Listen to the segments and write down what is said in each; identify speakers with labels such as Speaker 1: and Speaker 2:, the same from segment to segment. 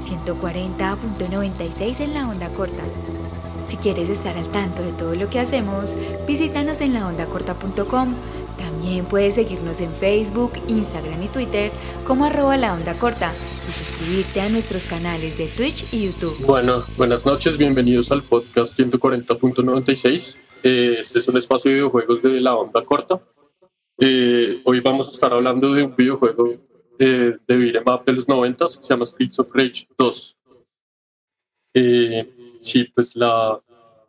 Speaker 1: 140.96 en la onda corta. Si quieres estar al tanto de todo lo que hacemos, visítanos en laondacorta.com. También puedes seguirnos en Facebook, Instagram y Twitter como arroba la onda corta y suscribirte a nuestros canales de Twitch y YouTube.
Speaker 2: Bueno, buenas noches, bienvenidos al podcast 140.96. Eh, este es un espacio de videojuegos de la onda corta. Eh, hoy vamos a estar hablando de un videojuego eh, de beat'em up de los 90 que se llama Streets of Rage 2. Eh, sí, pues la,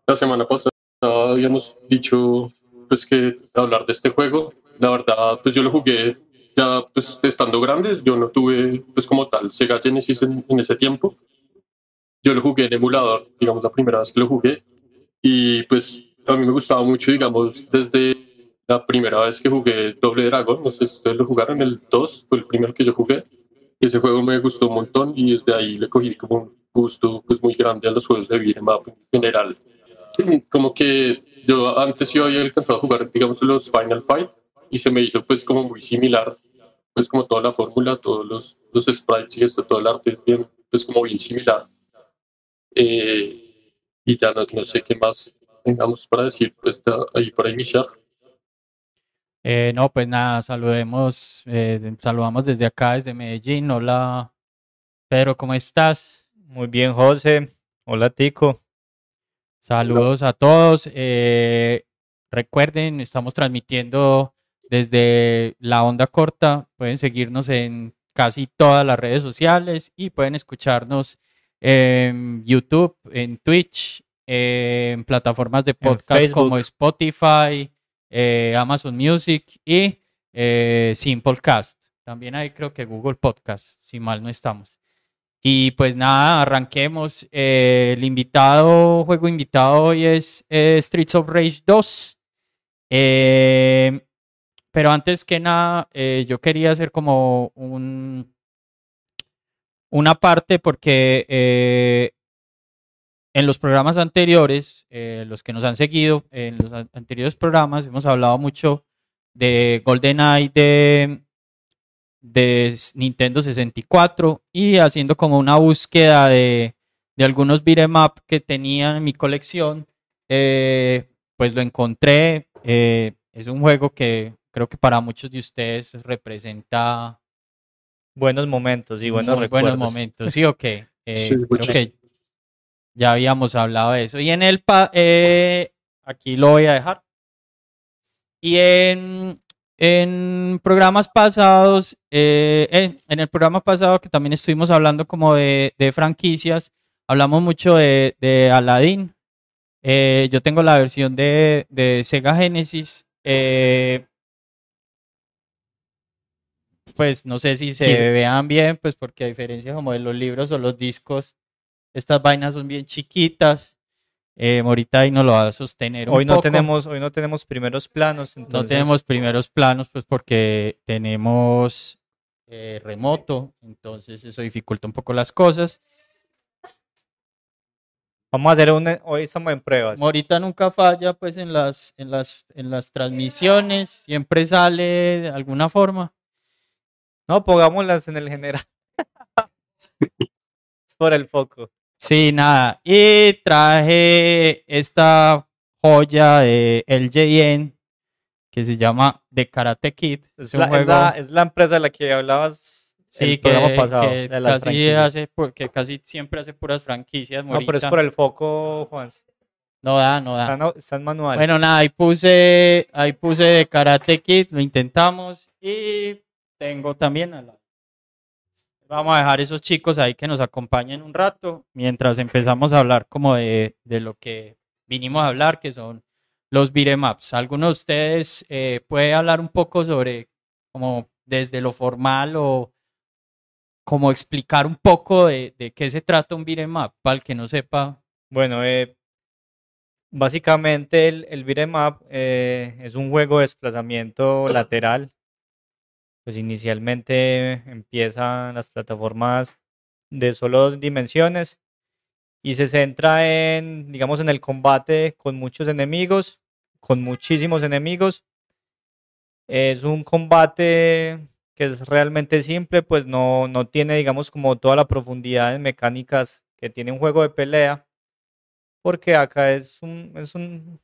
Speaker 2: la semana pasada habíamos dicho pues que hablar de este juego. La verdad, pues yo lo jugué ya pues estando grande. Yo no tuve pues como tal Sega Genesis en, en ese tiempo. Yo lo jugué en emulador, digamos la primera vez que lo jugué. Y pues a mí me gustaba mucho, digamos, desde la primera vez que jugué Doble Dragon, no sé si ustedes lo jugaron, el 2 fue el primero que yo jugué. Ese juego me gustó un montón y desde ahí le cogí como un gusto pues muy grande a los juegos de beat'em up en general. Como que yo antes yo había alcanzado a jugar, digamos, los Final Fight y se me hizo pues como muy similar, pues como toda la fórmula, todos los, los sprites y esto, todo el arte es bien, pues como bien similar. Eh, y ya no, no sé qué más tengamos para decir, pues ahí para iniciar.
Speaker 3: Eh, no, pues nada, saludemos, eh, saludamos desde acá, desde Medellín. Hola, Pedro, ¿cómo estás?
Speaker 4: Muy bien, José. Hola, Tico.
Speaker 3: Saludos a todos. Eh, recuerden, estamos transmitiendo desde la onda corta. Pueden seguirnos en casi todas las redes sociales y pueden escucharnos en YouTube, en Twitch, en plataformas de podcast como Spotify, eh, Amazon Music y eh, Simplecast. También hay creo que Google Podcast, si mal no estamos. Y pues nada, arranquemos. Eh, el invitado, juego invitado hoy es Streets of Rage 2. Eh, pero antes que nada, yo quería hacer como un, una parte porque en los programas anteriores, eh, los que nos han seguido en los an- anteriores programas, hemos hablado mucho de GoldenEye de, de Nintendo 64 y haciendo como una búsqueda de, de algunos beat'em up que tenía en mi colección, eh, pues lo encontré. eh, es un juego que creo que para muchos de ustedes representa
Speaker 4: Buenos momentos y buenos
Speaker 3: muy
Speaker 4: recuerdos.
Speaker 3: buenos momentos, ¿sí o qué? Eh,
Speaker 2: Sí,
Speaker 3: creo que ya habíamos hablado de eso. Y en el, pa- eh, aquí lo voy a dejar. Y en, en programas pasados, eh, en, en el programa pasado que también estuvimos hablando como de, de franquicias, hablamos mucho de, de Aladdin. Eh, yo tengo la versión de, de Sega Genesis. eh, pues no sé si se
Speaker 4: Sí,
Speaker 3: vean bien, pues porque a diferencia como de los libros o los discos, estas vainas son bien chiquitas. Eh, ahí no lo va a sostener un
Speaker 4: Hoy no
Speaker 3: poco.
Speaker 4: tenemos, hoy no tenemos primeros planos,
Speaker 3: No tenemos primeros planos, pues porque tenemos eh, remoto, entonces eso dificulta un poco las cosas.
Speaker 4: vamos a hacer un, hoy estamos en pruebas.
Speaker 3: Ahorita nunca falla, pues en las, en las, en las transmisiones, siempre sale de alguna forma.
Speaker 4: No, pongámoslas en el general. es por el foco.
Speaker 3: Sí, nada. Y traje esta joya de LJN que se llama The Karate Kid.
Speaker 4: Es
Speaker 3: Es
Speaker 4: la, es
Speaker 3: juego
Speaker 4: la- es la empresa de la que hablabas
Speaker 3: sí,
Speaker 4: el programa
Speaker 3: que,
Speaker 4: pasado.
Speaker 3: que
Speaker 4: de las
Speaker 3: casi hace, casi siempre hace puras franquicias.
Speaker 4: No, pero es
Speaker 3: Morita.
Speaker 4: por el foco, Juan.
Speaker 3: No da, no da.
Speaker 4: Está, no- está en manual.
Speaker 3: Bueno, nada, ahí puse, ahí puse de Karate Kid, lo intentamos y tengo también a la... Vamos a dejar esos chicos ahí que nos acompañen un rato mientras empezamos a hablar como de, de lo que vinimos a hablar, que son los ups. ¿Alguno de ustedes eh, puede hablar un poco sobre como desde lo formal o como explicar un poco de, de qué se trata un up para el que no sepa?
Speaker 4: Bueno, eh, básicamente el, el beat'em eh, es un juego de desplazamiento lateral. Pues inicialmente empiezan las plataformas de solo dos dimensiones y se centra en, digamos, en el combate con muchos enemigos, con muchísimos enemigos. Es un combate que es realmente simple, pues no, no tiene, digamos, como toda la profundidad en mecánicas que tiene un juego de pelea, porque acá es un, es un,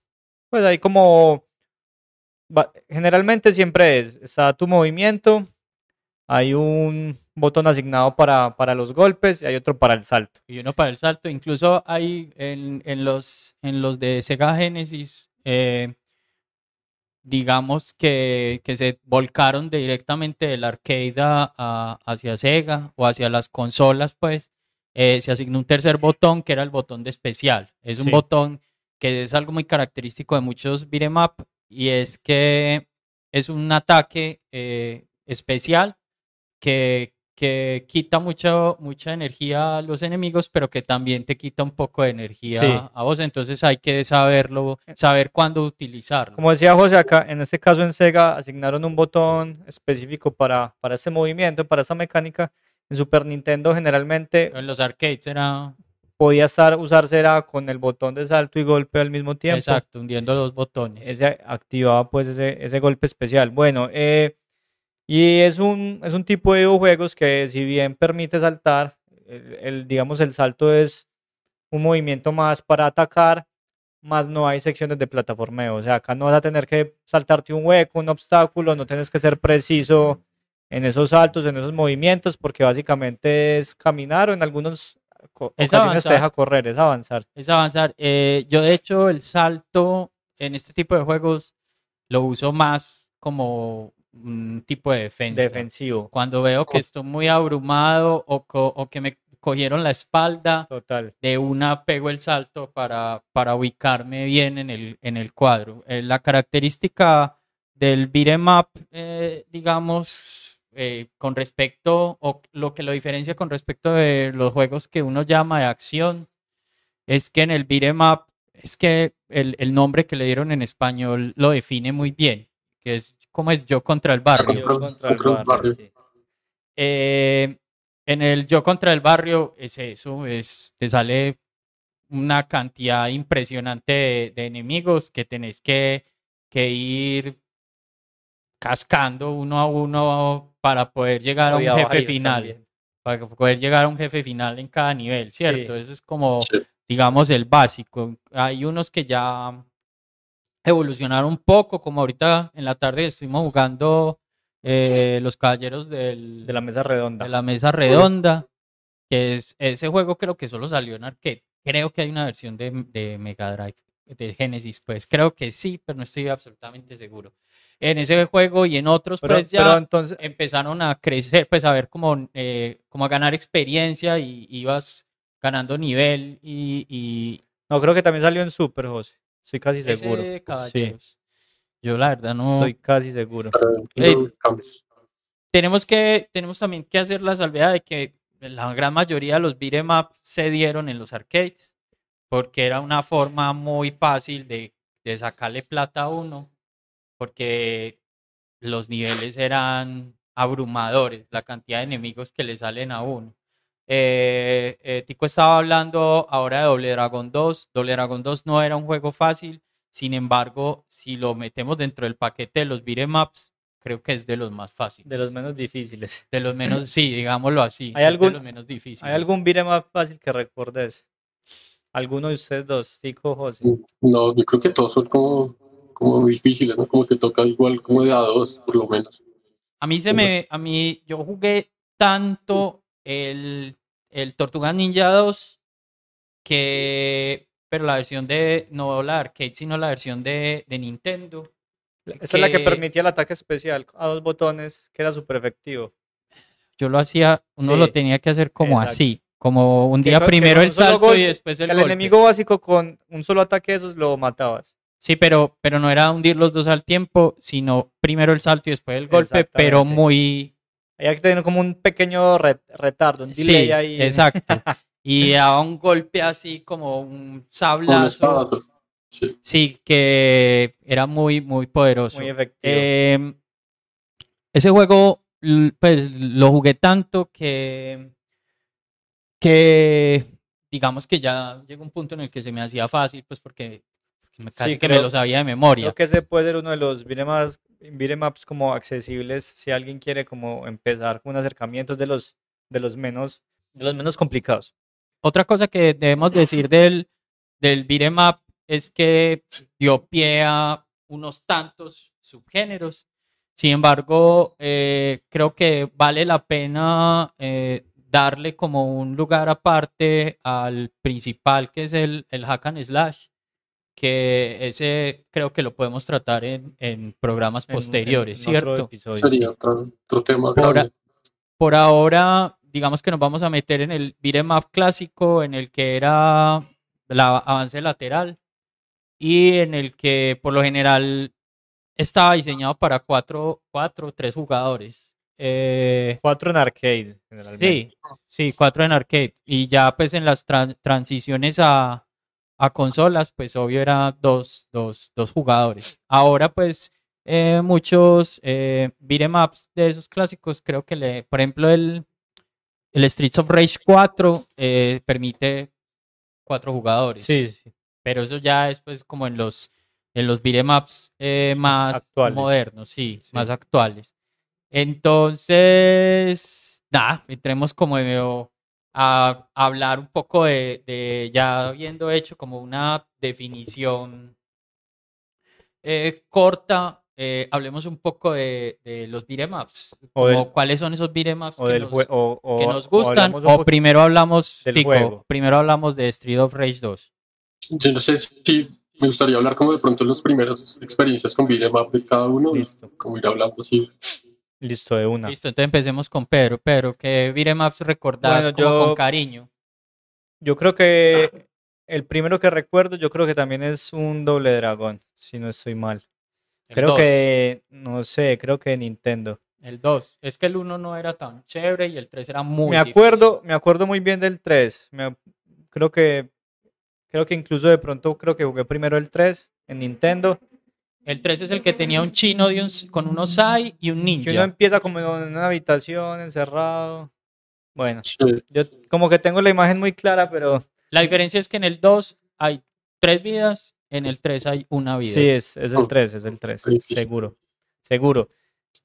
Speaker 4: pues hay como, generalmente siempre es, está tu movimiento, hay un botón asignado para, para, los golpes y hay otro para el salto.
Speaker 3: Y uno para el salto. Incluso hay en, en los, en los de Sega Genesis, eh, digamos que, que, se volcaron directamente del arcade a, hacia Sega o hacia las consolas, pues eh, se asignó un tercer botón que era el botón de especial. Es un botón que es algo muy característico de muchos beat'em up y es que es un ataque eh, especial que, que quita mucho, mucha energía a los enemigos, pero que también te quita un poco de energía a vos. Entonces hay que saberlo, saber cuándo utilizarlo.
Speaker 4: Como decía José, acá en este caso en Sega asignaron un botón específico para, para ese movimiento, para esa mecánica. En Super Nintendo generalmente...
Speaker 3: En los arcades era...
Speaker 4: Podía estar, usarse era con el botón de salto y golpe al mismo tiempo.
Speaker 3: Exacto, hundiendo los botones.
Speaker 4: Ese activaba pues ese, ese golpe especial. Bueno, eh, y es un, es un tipo de videojuegos que si bien permite saltar, el, digamos el salto es un movimiento más para atacar, más no hay secciones de plataformeo. O sea, acá no vas a tener que saltarte un hueco, un obstáculo, no tienes que ser preciso en esos saltos, en esos movimientos, porque básicamente es caminar o en algunos ocasiones te deja correr, es avanzar.
Speaker 3: Es avanzar. Eh, yo de hecho el salto en este tipo de juegos lo uso más como un tipo de defensa.
Speaker 4: Defensivo.
Speaker 3: Cuando veo que estoy muy abrumado o, o, que me cogieron la espalda,
Speaker 4: Total.
Speaker 3: de una pego el salto para, para ubicarme bien en el, en el cuadro. Eh, la característica del beat'em up, eh, digamos, eh, con respecto, o lo que lo diferencia con respecto de los juegos que uno llama de acción, es que en el beat'em up, es que el, el nombre que le dieron en español lo define muy bien, que es ¿Cómo es yo contra el barrio?
Speaker 4: Yo contra el barrio.
Speaker 3: Eh, en el yo contra el barrio es eso, es, te sale una cantidad impresionante de, enemigos que tenés que, que, ir cascando uno a uno para poder llegar a un jefe final. Para poder llegar a un jefe final en cada nivel, ¿cierto? Eso es como, digamos, el básico. Hay unos que ya evolucionar un poco, como ahorita en la tarde estuvimos jugando eh, Los Caballeros del,
Speaker 4: de la Mesa Redonda.
Speaker 3: De la Mesa Redonda, que es, ese juego creo que solo salió en arcade. Creo que hay una versión de, de Mega Drive, de Genesis, pues creo que sí, pero no estoy absolutamente seguro. En ese juego y en otros, pues ya entonces... empezaron a crecer, pues a ver cómo, eh, como a ganar experiencia y ibas ganando nivel y, y...
Speaker 4: No, creo que también salió en Super, José. Soy casi seguro.
Speaker 3: Sí. Yo la verdad no.
Speaker 4: Soy casi seguro.
Speaker 3: tenemos que, tenemos también que hacer la salvedad de que la gran mayoría de los beat'em up se dieron en los arcades, porque era una forma muy fácil de, de sacarle plata a uno, porque los niveles eran abrumadores, la cantidad de enemigos que le salen a uno. Eh, eh, Tico estaba hablando ahora de Doble Dragon 2. Doble Dragon 2 no era un juego fácil. Sin embargo, si lo metemos dentro del paquete de los beat'em ups, creo que es de los más fáciles.
Speaker 4: De los menos difíciles.
Speaker 3: De los menos, sí, digámoslo así.
Speaker 4: ¿Hay algún,
Speaker 3: de los menos difíciles.
Speaker 4: ¿Hay algún beat'em up fácil que recuerdes? ¿Alguno de ustedes dos, Tico José?
Speaker 2: No, yo creo que todos son como, como difíciles, ¿no? Como que toca igual como de a dos, por lo menos.
Speaker 3: A mí se me, a mí, yo jugué tanto el, el Tortuga Ninja 2, que, pero la versión de, no la arcade, sino la versión de, de Nintendo.
Speaker 4: Esa es la que permitía el ataque especial a dos botones, que era súper efectivo.
Speaker 3: Yo lo hacía, uno lo tenía que hacer como así, como un día primero el salto y después el
Speaker 4: El enemigo básico con un solo ataque de esos lo matabas.
Speaker 3: Sí, pero, pero no era hundir los dos al tiempo, sino primero el salto y después el golpe, pero muy,
Speaker 4: hay que tener como un pequeño retardo, un delay sí, ahí.
Speaker 3: Exacto. y daba un golpe así como un sablazo. sí. que era muy, muy poderoso.
Speaker 4: Muy efectivo.
Speaker 3: Em, ese juego, pues lo jugué tanto que, que digamos que ya llegó un punto en el que se me hacía fácil, pues porque casi que me lo sabía de memoria.
Speaker 4: Creo que ese puede ser uno de los beat'em ups como accesibles si alguien quiere como empezar con un acercamiento de los, de los menos, de los menos complicados.
Speaker 3: Otra cosa que debemos decir del, del up es que dio pie a unos tantos subgéneros. Sin embargo, eh, creo que vale la pena eh, darle como un lugar aparte al principal, que es el, el hack and slash, que ese creo que lo podemos tratar en, en programas
Speaker 4: En-
Speaker 3: posteriores,
Speaker 4: en otro
Speaker 3: ¿cierto?
Speaker 4: episodio,
Speaker 2: Sería
Speaker 4: sí.
Speaker 2: otro, otro tema
Speaker 3: Por,
Speaker 2: grande.
Speaker 3: por ahora, digamos que nos vamos a meter en el beat'em up clásico, en el que era la avance lateral y en el que por lo general estaba diseñado para cuatro, cuatro tres jugadores. Eh,
Speaker 4: Cuatro en arcade, generalmente.
Speaker 3: sí, sí, cuatro en arcade. Y ya pues en las tran- transiciones a, a consolas, pues obvio era dos, dos, dos jugadores. Ahora pues eh, muchos eh, beat'em ups de esos clásicos, creo que le, por ejemplo el, el Streets of Rage 4 eh, permite cuatro jugadores.
Speaker 4: Sí, sí.
Speaker 3: Pero eso ya es pues como en los en los beat'em ups eh, más
Speaker 4: Actuales.
Speaker 3: modernos, sí,
Speaker 4: Sí.
Speaker 3: más actuales. Entonces, nada, entremos como de- a, hablar un poco de, de ya habiendo hecho como una definición eh, corta, eh, hablemos un poco de, de los beat'em ups,
Speaker 4: O del-
Speaker 3: cuáles son esos beat'em ups
Speaker 4: O
Speaker 3: que nos,
Speaker 4: o- o-
Speaker 3: que nos
Speaker 4: o
Speaker 3: gustan, o primero hablamos,
Speaker 4: del
Speaker 3: Tico,
Speaker 4: juego.
Speaker 3: primero hablamos de Street of Rage 2.
Speaker 2: Yo no sé si me gustaría hablar como de pronto las primeras experiencias con beat'em up de cada uno.
Speaker 4: Listo.
Speaker 2: Como ir hablando así.
Speaker 4: Listo, de una.
Speaker 3: Listo, entonces empecemos con Pedro. Pedro, ¿qué ups recordás
Speaker 4: Bueno,
Speaker 3: como
Speaker 4: yo-
Speaker 3: con cariño?
Speaker 4: Yo creo que el primero que recuerdo, yo creo que también es un doble dragón, si no estoy mal.
Speaker 3: El
Speaker 4: creo
Speaker 3: 2,
Speaker 4: que, no sé, creo que Nintendo.
Speaker 3: El 2. Es que el 1 no era tan chévere y el 3 era muy
Speaker 4: me acuerdo, me acuerdo muy bien del 3. Me, ac- creo que creo que incluso de pronto creo que jugué primero el 3 en Nintendo.
Speaker 3: El 3 es el que tenía un chino de un, con unos Sai y un
Speaker 4: Que
Speaker 3: ninja.
Speaker 4: uno empieza como en una habitación encerrado. Bueno,
Speaker 2: Sí.
Speaker 4: yo como que tengo la imagen muy clara, pero
Speaker 3: La diferencia es que en el 2 hay tres vidas, en el 3 hay una vida.
Speaker 4: sí, es, es el
Speaker 2: Oh.
Speaker 4: 3, es el 3,
Speaker 2: Sí, sí.
Speaker 4: seguro, seguro.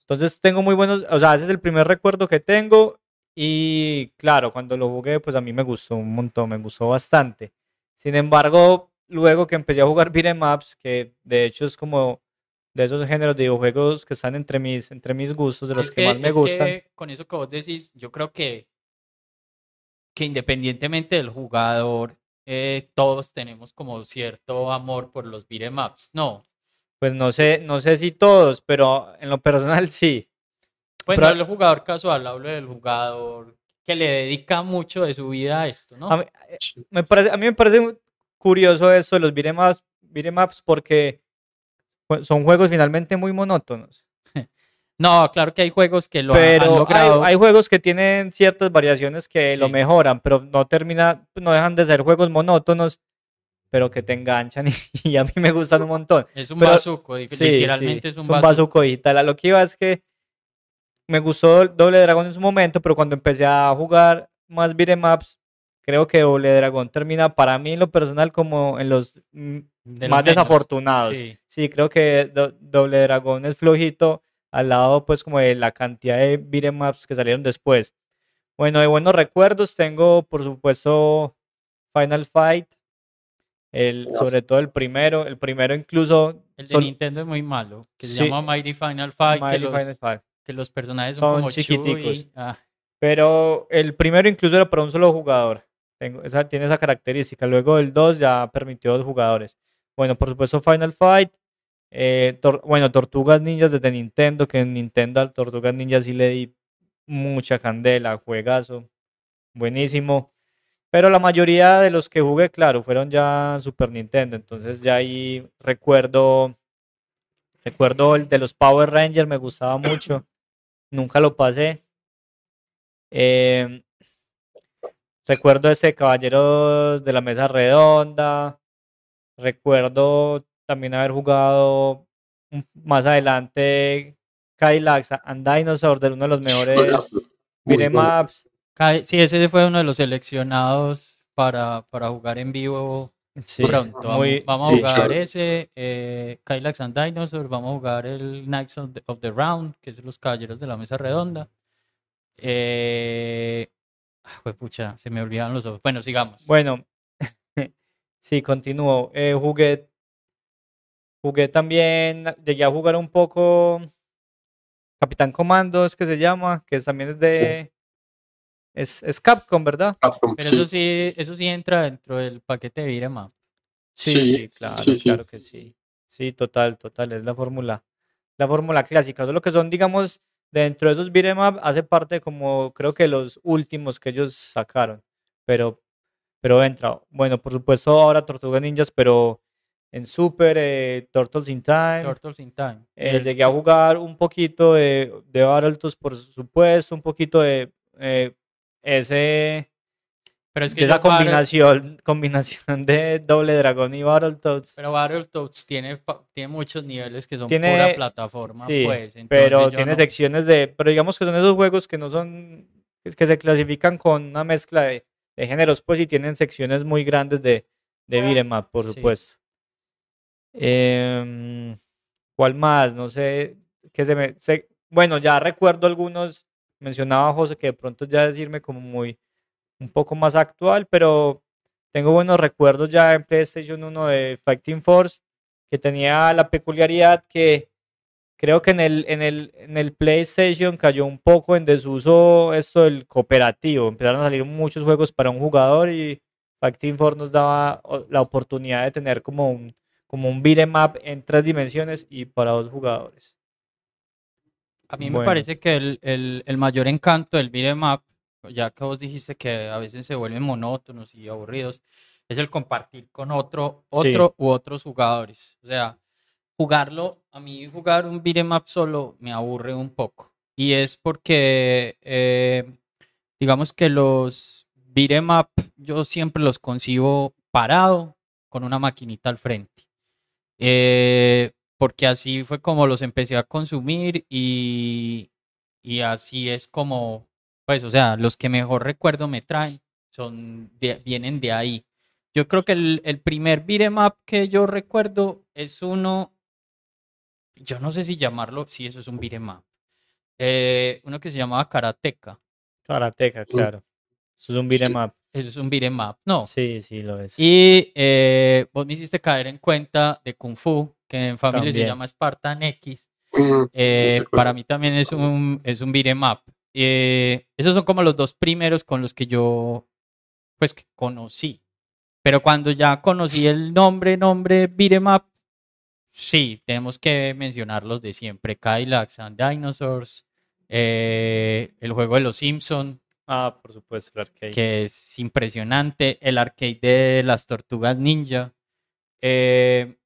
Speaker 4: Entonces tengo muy buenos, o sea, ese es el primer recuerdo que tengo y claro, cuando lo jugué, pues a mí me gustó un montón, me gustó bastante. Sin embargo, luego que empecé a jugar beat'em ups, que de hecho es como de esos géneros de videojuegos que están entre mis, entre mis gustos, de los que, más me
Speaker 3: es
Speaker 4: gustan.
Speaker 3: que con eso que vos decís, yo creo que, que independientemente del jugador, eh, todos tenemos como cierto amor por los beat'em ups. No,
Speaker 4: Pues no sé, no sé si todos, pero en lo personal sí.
Speaker 3: Pues
Speaker 4: Pero-
Speaker 3: no del jugador casual, hablo del jugador que le dedica mucho de su vida a esto, ¿no?
Speaker 4: A mí, eh, me parece, a mí me parece curioso eso de los beat'em ups, beat'em ups porque son juegos finalmente muy monótonos.
Speaker 3: No, claro que hay juegos que lo han- han
Speaker 4: pero hay,
Speaker 3: logrado.
Speaker 4: hay juegos que tienen ciertas variaciones que lo
Speaker 3: Sí.
Speaker 4: mejoran, pero no termina, no dejan de ser juegos monótonos, pero que te enganchan y, y a mí me gustan un montón.
Speaker 3: es un
Speaker 4: pero-
Speaker 3: bazuco, di-
Speaker 4: Sí,
Speaker 3: literalmente
Speaker 4: sí,
Speaker 3: es un,
Speaker 4: es
Speaker 3: bazuco.
Speaker 4: bazuco digital. A lo que iba es que me gustó Doble Dragón en su momento, pero cuando empecé a jugar más beat'em ups, creo que Doble Dragón termina para mí en lo personal como en los
Speaker 3: de
Speaker 4: más
Speaker 3: menos.
Speaker 4: desafortunados.
Speaker 3: Sí.
Speaker 4: Sí, creo que Do- Doble Dragón es flojito al lado pues como de la cantidad de beat'em ups que salieron después. Bueno, de buenos recuerdos tengo por supuesto Final Fight, el, sobre todo el primero, el primero incluso
Speaker 3: El de Nintendo es muy malo, que se
Speaker 4: Sí.
Speaker 3: llama Mighty Final Fight, que,
Speaker 4: Mighty
Speaker 3: los,
Speaker 4: Final Fight.
Speaker 3: que los personajes son,
Speaker 4: Son
Speaker 3: como
Speaker 4: chiquiticos.
Speaker 3: Ah,
Speaker 4: Pero el primero incluso era para un solo jugador. Tengo, esa, tiene esa característica. Luego el 2 ya permitió dos jugadores. Bueno, por supuesto Final Fight. eh, bueno, Tortugas Ninjas desde Nintendo, que en Nintendo al Tortugas Ninjas sí le di mucha candela, juegazo, buenísimo. Pero la mayoría de los que jugué, claro, fueron ya Super Nintendo. Entonces ya ahí recuerdo, recuerdo el de los Power Rangers, me gustaba mucho. Nunca lo pasé. Em, recuerdo este Caballeros de la Mesa Redonda. Recuerdo también haber jugado más adelante Cadillacs and Dinosaurs, de uno de los mejores beat'em ups.
Speaker 3: Sí, ese fue uno de los seleccionados para, para jugar en vivo
Speaker 4: Sí,
Speaker 3: pronto. Vamos,
Speaker 4: muy-
Speaker 3: vamos
Speaker 4: sí.
Speaker 3: a jugar
Speaker 2: claro.
Speaker 3: ese, eh, Kylax and Dinosaur, vamos a jugar el Knights of the, of the Round, que es los caballeros de la mesa redonda. Eh, ah, pucha, se me olvidaron los ojos. Bueno, sigamos.
Speaker 4: Bueno, sí, continúo. Eh, jugué, jugué también, llegué a jugar un poco Capitán Comando, es que se llama, que también es de... Es, es Capcom, ¿verdad?
Speaker 2: Capcom,
Speaker 3: Pero
Speaker 2: sí.
Speaker 3: eso sí, eso sí entra dentro del paquete de up.
Speaker 4: Sí,
Speaker 2: Sí,
Speaker 4: sí, claro,
Speaker 2: sí, sí.
Speaker 4: claro que sí. Sí, total, total, es la fórmula, la fórmula clásica. Solo que son, digamos, dentro de esos beat'em up hace parte como, creo que los últimos que ellos sacaron. Pero, pero entra. Bueno, por supuesto ahora Tortugas Ninjas, pero en Super, eh, Turtles in Time.
Speaker 3: Turtles in Time.
Speaker 4: Eh,
Speaker 3: El-
Speaker 4: llegué a jugar un poquito de, de Battletoads, por supuesto, un poquito de eh, ese
Speaker 3: pero es que
Speaker 4: esa
Speaker 3: Battle-
Speaker 4: combinación, combinación de Doble Dragón y Battletoads.
Speaker 3: Pero Battletoads tiene, tiene muchos niveles que son
Speaker 4: Tiene-
Speaker 3: pura plataforma,
Speaker 4: sí,
Speaker 3: pues.
Speaker 4: pero tiene
Speaker 3: no-
Speaker 4: secciones de, pero digamos que son esos juegos que no son, que se clasifican con una mezcla de, de géneros, pues, y tienen secciones muy grandes de, de beat'em up, por
Speaker 3: Sí.
Speaker 4: supuesto. Em, ¿cuál más? No sé, que se me, se- bueno, ya recuerdo algunos, mencionaba José que de pronto ya decirme como muy, un poco más actual, pero tengo buenos recuerdos ya en PlayStation 1 de Fighting Force, que tenía la peculiaridad que creo que en el, en el, en el PlayStation cayó un poco en desuso esto del cooperativo. Empezaron a salir muchos juegos para un jugador y Fighting Force nos daba la oportunidad de tener como un, como un beat'em up en tres dimensiones y para dos jugadores.
Speaker 3: A mí me parece que el, el- el mayor encanto del beat'em up, ya que vos dijiste que a veces se vuelven monótonos y aburridos, es el compartir con otro,
Speaker 4: Sí.
Speaker 3: otro u otros jugadores. O sea, jugarlo, a mí jugar un beat'em up solo me aburre un poco. Y es porque, eh, digamos que los beat'em up yo siempre los concibo parado con una maquinita al frente. Eh, porque así fue como los empecé a consumir y, y así es como, pues, o sea, los que mejor recuerdo me traen son de- vienen de ahí. Yo creo que el, el primer beat'em up que yo recuerdo es uno, yo no sé si llamarlo, sí, eso es un beat'em up, eh, uno que se llamaba Karateka.
Speaker 4: Karateka, claro. Eso es un beat'em up.
Speaker 3: Eso es un beat'em up, no.
Speaker 4: Sí, sí, lo es.
Speaker 3: Y eh, vos me hiciste caer en cuenta de Kung Fu, que en familia se
Speaker 4: También.
Speaker 3: llama Spartan X. Eh, para mí también es un, es un beat'em up. Eh, esos son como los dos primeros con los que yo, pues, que conocí. Pero cuando ya conocí el nombre, nombre beat'em up, sí, tenemos que mencionar los de siempre. Kylax and Dinosaurs, eh, el juego de los Simpson,
Speaker 4: Ah, por supuesto, el arcade.
Speaker 3: que es impresionante, el arcade de las tortugas ninja, eh,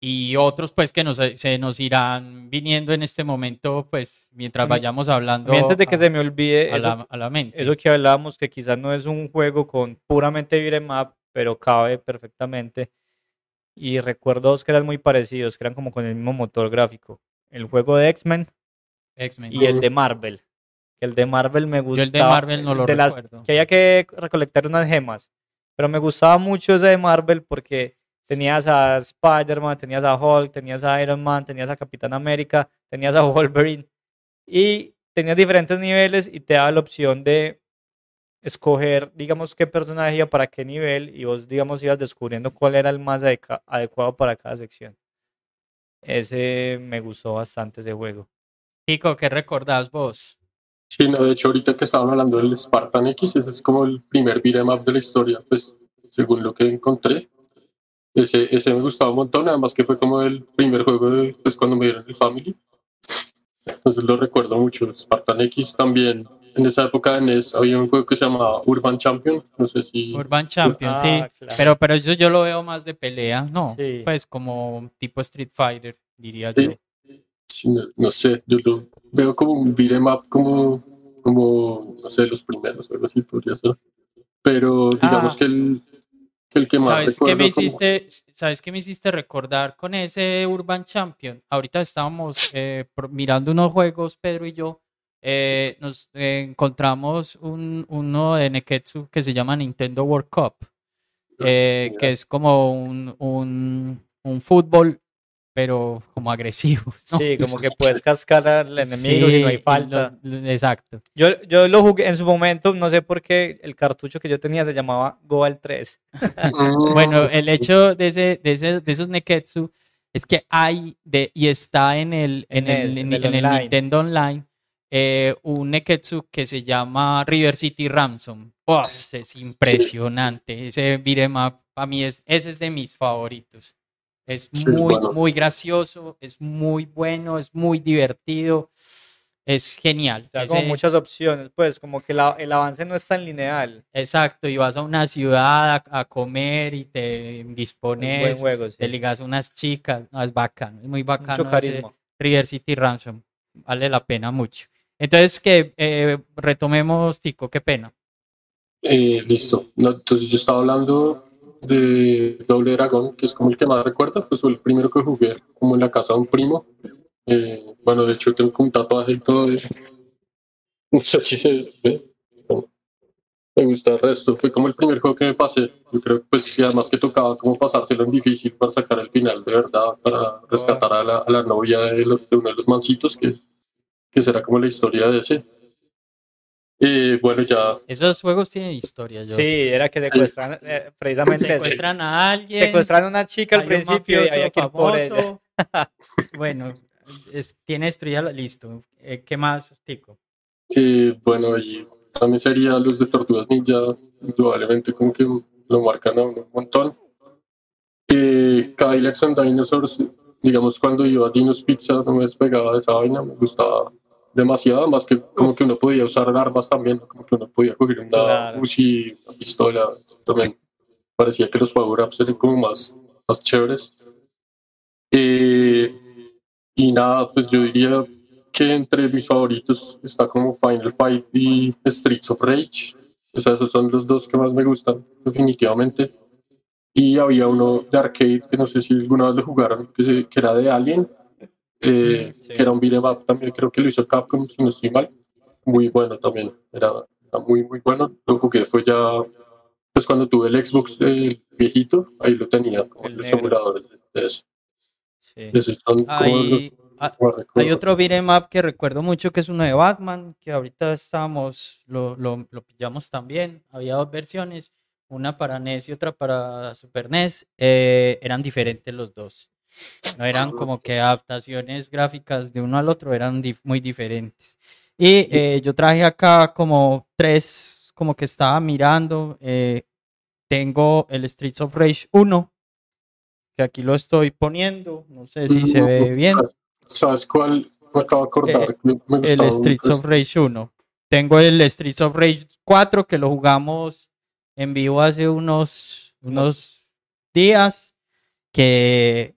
Speaker 3: y otros pues que nos, se nos irán viniendo en este momento, pues mientras vayamos hablando
Speaker 4: mí, antes de que
Speaker 3: a,
Speaker 4: se me olvide,
Speaker 3: a
Speaker 4: eso,
Speaker 3: la, a la mente.
Speaker 4: eso que hablábamos, que quizás no es un juego con puramente beat'em up, pero cabe perfectamente. Y recuerdo dos que eran muy parecidos, que eran como con el mismo motor gráfico. El juego de X-Men y el de Marvel. Que el de Marvel me
Speaker 3: Yo
Speaker 4: gustaba.
Speaker 3: el de Marvel no lo
Speaker 4: de las-
Speaker 3: recuerdo.
Speaker 4: que había que recolectar unas gemas. Pero me gustaba mucho ese de Marvel porque tenías a Spider-Man, tenías a Hulk, tenías a Iron Man, tenías a Capitán América, tenías a Wolverine. Y tenías diferentes niveles y te daba la opción de escoger, digamos, qué personaje iba para qué nivel y vos, digamos, ibas descubriendo cuál era el más adecuado para cada sección. Ese me gustó bastante ese juego.
Speaker 3: Chico, ¿qué recordás vos?
Speaker 2: Sí, no, de hecho, ahorita que estaban hablando del Spartan X, ese es como el primer beat'em up de la historia, pues, según lo que encontré. Ese, ese me gustaba un montón, además que fue como el primer juego de, pues, cuando me dieron el Family. Entonces lo recuerdo mucho. Spartan X también. En esa época de NES había un juego que se llamaba Urban Champion. No sé si.
Speaker 3: Urban Champions, sí.
Speaker 4: Ah, claro.
Speaker 3: Pero, pero eso yo lo veo más de pelea, no,
Speaker 4: Sí.
Speaker 3: pues como tipo Street Fighter, diría
Speaker 2: Sí.
Speaker 3: yo.
Speaker 2: si no, no sé, yo lo veo como un beat'em up, como, como, no sé, los primeros, algo así podría ser. Pero digamos
Speaker 3: Ah.
Speaker 2: que, el, que el que más
Speaker 3: ¿Sabes qué me
Speaker 2: como-
Speaker 3: hiciste, sabes qué me hiciste recordar con ese Urban Champion? Ahorita estábamos eh, mirando unos juegos, Pedro y yo. eh, nos eh, encontramos un, uno de Neketsu que se llama Nintendo World Cup. eh, que es como un, un, un fútbol, pero como agresivo. ¿no?
Speaker 4: Sí, como que puedes cascar al enemigo si no hay falta.
Speaker 3: lo- exacto.
Speaker 4: Yo, yo lo jugué en su momento, no sé por qué el cartucho que yo tenía se llamaba Goal 3.
Speaker 2: Mm,
Speaker 3: Bueno, el hecho de, ese, de, ese- de esos Neketsu es que hay de, y está en el, en el,
Speaker 4: En
Speaker 3: en
Speaker 4: el
Speaker 3: el
Speaker 4: online.
Speaker 3: Nintendo Online eh, un Neketsu que se llama River City Ransom. ¡Oh, es impresionante. Ese beat'em up, para mí, es, ese es de mis favoritos. Es
Speaker 2: Sí,
Speaker 3: muy,
Speaker 2: bueno.
Speaker 3: muy gracioso, es muy bueno, es muy divertido, es genial.
Speaker 4: Como
Speaker 3: Ese-
Speaker 4: muchas opciones, pues como que la- el avance no es tan lineal.
Speaker 3: Exacto, y vas a una ciudad a, a comer y te dispones,
Speaker 4: juego, sí.
Speaker 3: te ligas a unas chicas, no, es bacano, es muy bacano.
Speaker 4: Mucho carisma.
Speaker 3: River City Ransom, vale la pena mucho. Entonces, que eh, retomemos, Tico, qué pena.
Speaker 2: Eh, listo. No, entonces yo estaba hablando de Doble Dragón, que es como el que más recuerdo, pues fue el primero que jugué como en la casa de un primo. Eh, bueno, de hecho tengo un tatuaje y todo. de- No sé si se ve. Me gusta el resto. Fue como el primer juego que me pasé. Yo creo que pues además que tocaba como pasárselo en difícil para sacar el final de verdad, para rescatar a la, a la novia de, lo- de uno de los mancitos, que, que será como la historia de ese. Y bueno, ya
Speaker 3: Esos juegos tienen historia, yo.
Speaker 4: Sí, era que secuestran, eh, precisamente.
Speaker 3: Secuestran a alguien.
Speaker 4: secuestran a una chica al principio y había que ir por ella.
Speaker 3: bueno, es- tiene destruida la listo. Eh, ¿Qué más, Tico?
Speaker 2: Y bueno, y también sería los de Tortugas Ninja, indudablemente como que lo marcan a uno un montón. Y Cadillacs and Dinosaurs, digamos, cuando iba a Dinos Pizza no me despegaba de esa vaina, me gustaba demasiado, más que como que uno podía usar armas también, como que uno podía coger una
Speaker 4: Claro.
Speaker 2: Uzi, una pistola, también parecía que los power-ups eran como más, más chéveres. Eh, y nada, pues yo diría que entre mis favoritos está como Final Fight y Streets of Rage. O sea, esos son los dos que más me gustan, definitivamente. Y había uno de arcade que no sé si alguna vez lo jugaron, que, que era de Alien, eh,
Speaker 4: sí.
Speaker 2: que era un beat'em up también, creo que lo hizo Capcom, si no estoy mal. Muy bueno también, era, era muy, muy bueno. Lo jugué fue ya, pues cuando tuve el Xbox el viejito, ahí lo tenía, como
Speaker 4: El
Speaker 2: emuladores de eso.
Speaker 4: Sí.
Speaker 2: Como
Speaker 3: Hay, hay otro beat'em up que recuerdo mucho que es uno de Batman, que ahorita estábamos, lo, lo, lo pillamos también. Había dos versiones, una para NES y otra para Super NES. eh, eran diferentes los dos. No eran como que adaptaciones gráficas de uno al otro, eran dif- muy diferentes. Y eh, yo traje acá como tres, como que estaba mirando. eh, tengo el Streets of Rage 1, que aquí lo estoy poniendo. No sé si se ve bien.
Speaker 2: ¿Sabes cuál? Me acabo de acordar. me
Speaker 3: El Streets of Rage 1. Tengo el Streets of Rage 4 que lo jugamos en vivo hace unos, unos días. Que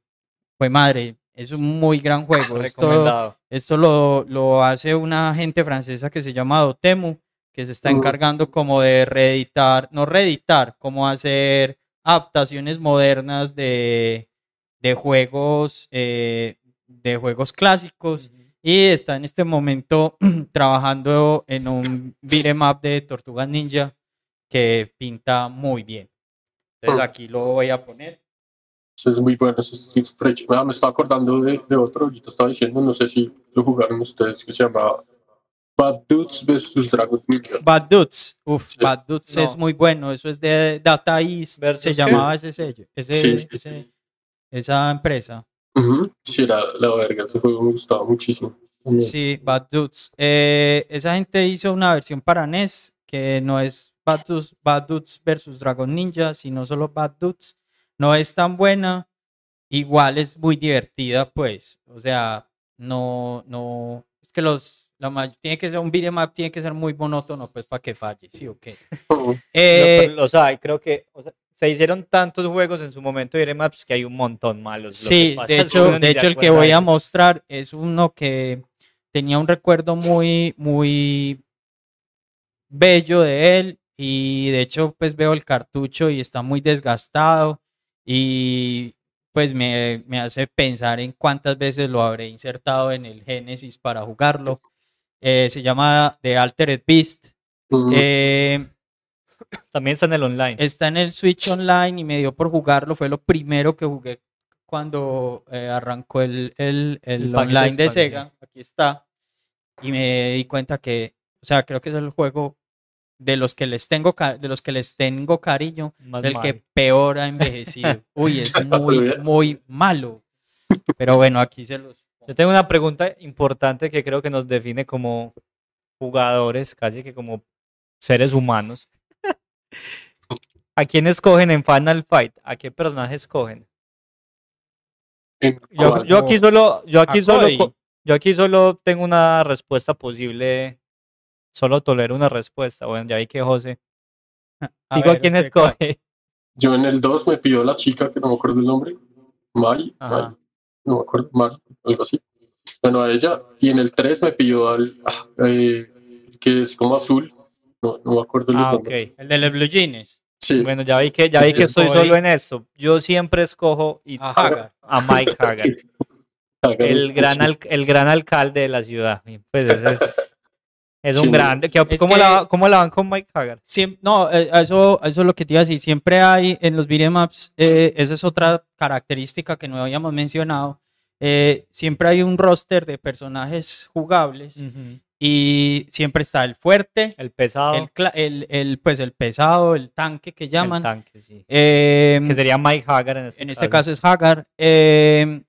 Speaker 3: fue madre, es un muy gran juego. Esto,
Speaker 4: Recomendado.
Speaker 3: esto lo, lo hace una gente francesa que se llama Dotemu, que se está encargando como de reeditar, no reeditar, como hacer adaptaciones modernas de, de juegos, eh, de juegos clásicos y está en este momento trabajando en un beat'em up de Tortugas Ninja que pinta muy bien. Entonces aquí lo voy a poner.
Speaker 2: Ese es muy bueno. ese of Rage. Ah, me estaba acordando de, de otro. Ahorita estaba diciendo, no sé si lo jugaron ustedes, que se llama Bad Dudes vs. Dragon Ninja.
Speaker 3: Bad Dudes, uf,
Speaker 2: Sí.
Speaker 3: Bad Dudes es muy bueno, eso es de Data East,
Speaker 4: ¿Versus
Speaker 3: se
Speaker 4: qué?
Speaker 3: llamaba ese sello, ese,
Speaker 2: Sí, sí,
Speaker 3: ese-
Speaker 2: sí.
Speaker 3: esa empresa.
Speaker 2: Sí, era la verga. Ese juego me gustaba muchísimo. También.
Speaker 3: Sí, Bad Dudes. Eh, esa gente hizo una versión para NES que no es Bad Dudes, Bad Dudes versus Dragon Ninja, sino solo Bad Dudes. No es tan buena, igual es muy divertida, pues. O sea, no, no, es que los, la tiene que ser un up, tiene que ser muy monótono, pues, para que falle, sí, ok.
Speaker 2: Ujú.
Speaker 4: No,
Speaker 3: Eh,
Speaker 4: pero los hay, creo que o sea, se hicieron tantos juegos en su momento de Maps que hay un montón malos.
Speaker 3: Sí, de hecho, de hecho el que voy a mostrar es uno que tenía un recuerdo muy, muy bello de él y de hecho pues veo el cartucho y está muy desgastado y pues me, me hace pensar en cuántas veces lo habré insertado en el Genesis para jugarlo. Eh, se llama The Altered Beast. Eh,
Speaker 4: También está en el online.
Speaker 3: Está en el Switch Online y me dio por jugarlo. Fue lo primero que jugué cuando eh, arrancó el, el, el
Speaker 4: de
Speaker 3: online de
Speaker 4: expansión.
Speaker 3: Sega. Aquí está. Y me di cuenta que, o sea, creo que es el juego de los que les tengo, de los que les tengo cariño,
Speaker 4: Más
Speaker 3: es el que peor ha envejecido. Uy, es muy, muy malo. Pero bueno, aquí se los.
Speaker 4: Yo tengo una pregunta importante que creo que nos define como jugadores, casi que como seres humanos. ¿A quién escogen en Final Fight? ¿A qué personaje escogen?
Speaker 2: ¿En
Speaker 4: Yo, yo aquí solo, yo aquí solo, yo aquí solo tengo una respuesta posible. Solo tolero una respuesta. Bueno, ya vi que José.
Speaker 3: A
Speaker 4: Digo,
Speaker 3: ver,
Speaker 4: ¿quién
Speaker 3: usted,
Speaker 4: escoge?
Speaker 2: Yo en el 2 me pidió la chica, que no me acuerdo el nombre.
Speaker 4: Ajá.
Speaker 2: Mari, No me acuerdo. Mari, algo así. Bueno, a ella. Y en el 3 me pidió al. ah, eh, que es como azul. No, no me acuerdo los
Speaker 4: Ah, ok.
Speaker 2: nombres.
Speaker 3: El de los Blue Jeans.
Speaker 2: Sí.
Speaker 4: Bueno, ya vi que, ya vi que estoy solo en esto. Yo siempre escojo y-
Speaker 3: A Hagar.
Speaker 4: a Mike Hagar.
Speaker 2: Haga
Speaker 4: el gran, al- el gran alcalde de la ciudad. Pues ese es, es un
Speaker 2: Sí.
Speaker 4: grande. ¿Qué-
Speaker 3: Es
Speaker 4: ¿Cómo,
Speaker 3: que-
Speaker 4: la, ¿Cómo la van con Mike Hagar?
Speaker 3: No, eh, eso, eso es lo que te iba a decir. Siempre hay en los beat'em ups, eh, esa es otra característica que no habíamos mencionado. eh, siempre hay un roster de personajes jugables y siempre está el fuerte,
Speaker 4: El pesado.
Speaker 3: el, el, el, pues el pesado, el tanque que
Speaker 4: el
Speaker 3: llaman.
Speaker 4: tanque, sí.
Speaker 3: eh,
Speaker 4: Que sería Mike Hagar en este,
Speaker 3: en este caso es Hagar. eh,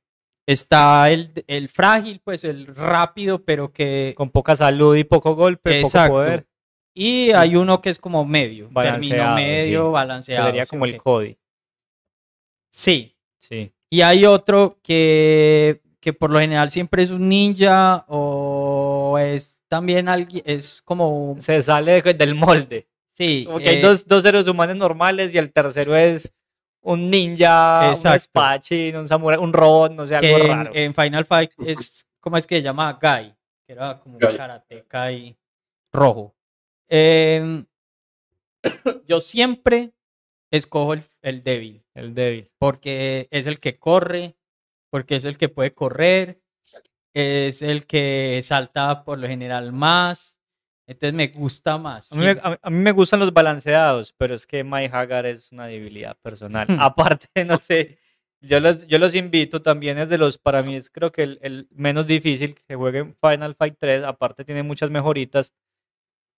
Speaker 3: está el, el frágil, pues el rápido, pero que...
Speaker 4: Con poca salud y poco golpe,
Speaker 3: Exacto.
Speaker 4: poco poder.
Speaker 3: Y hay uno que es como medio,
Speaker 4: Balanceado,
Speaker 3: medio,
Speaker 4: sí.
Speaker 3: balanceado.
Speaker 4: Sería
Speaker 3: ¿sí
Speaker 4: como el? Cody.
Speaker 3: Sí,
Speaker 4: Sí.
Speaker 3: Y hay otro que, que por lo general siempre es un ninja o es también alguien, es como,
Speaker 4: Se sale de- del molde.
Speaker 3: sí,
Speaker 4: Como que hay
Speaker 3: eh,
Speaker 4: dos, dos seres humanos normales y el tercero es un ninja, un espadachín, un samurai, un robot, no sé,
Speaker 3: que
Speaker 4: algo
Speaker 3: en,
Speaker 4: raro.
Speaker 3: en Final Fight es, ¿cómo es que se llama? Guy, que era como un
Speaker 2: Guy.
Speaker 3: karateca y rojo. Em, yo siempre escojo el, el débil,
Speaker 4: El débil.
Speaker 3: porque es el que corre, porque es el que puede correr, es el que salta por lo general más, entonces me gusta más.
Speaker 4: A mí, me,
Speaker 3: Sí.
Speaker 4: a- a mí me gustan los balanceados, pero es que Mike Hagar es una debilidad personal.
Speaker 3: Hmm.
Speaker 4: Aparte, no sé, yo los, yo los invito también, es de los, para mí es creo que el, el menos difícil que jueguen Final Fight 3, aparte tiene muchas mejoritas.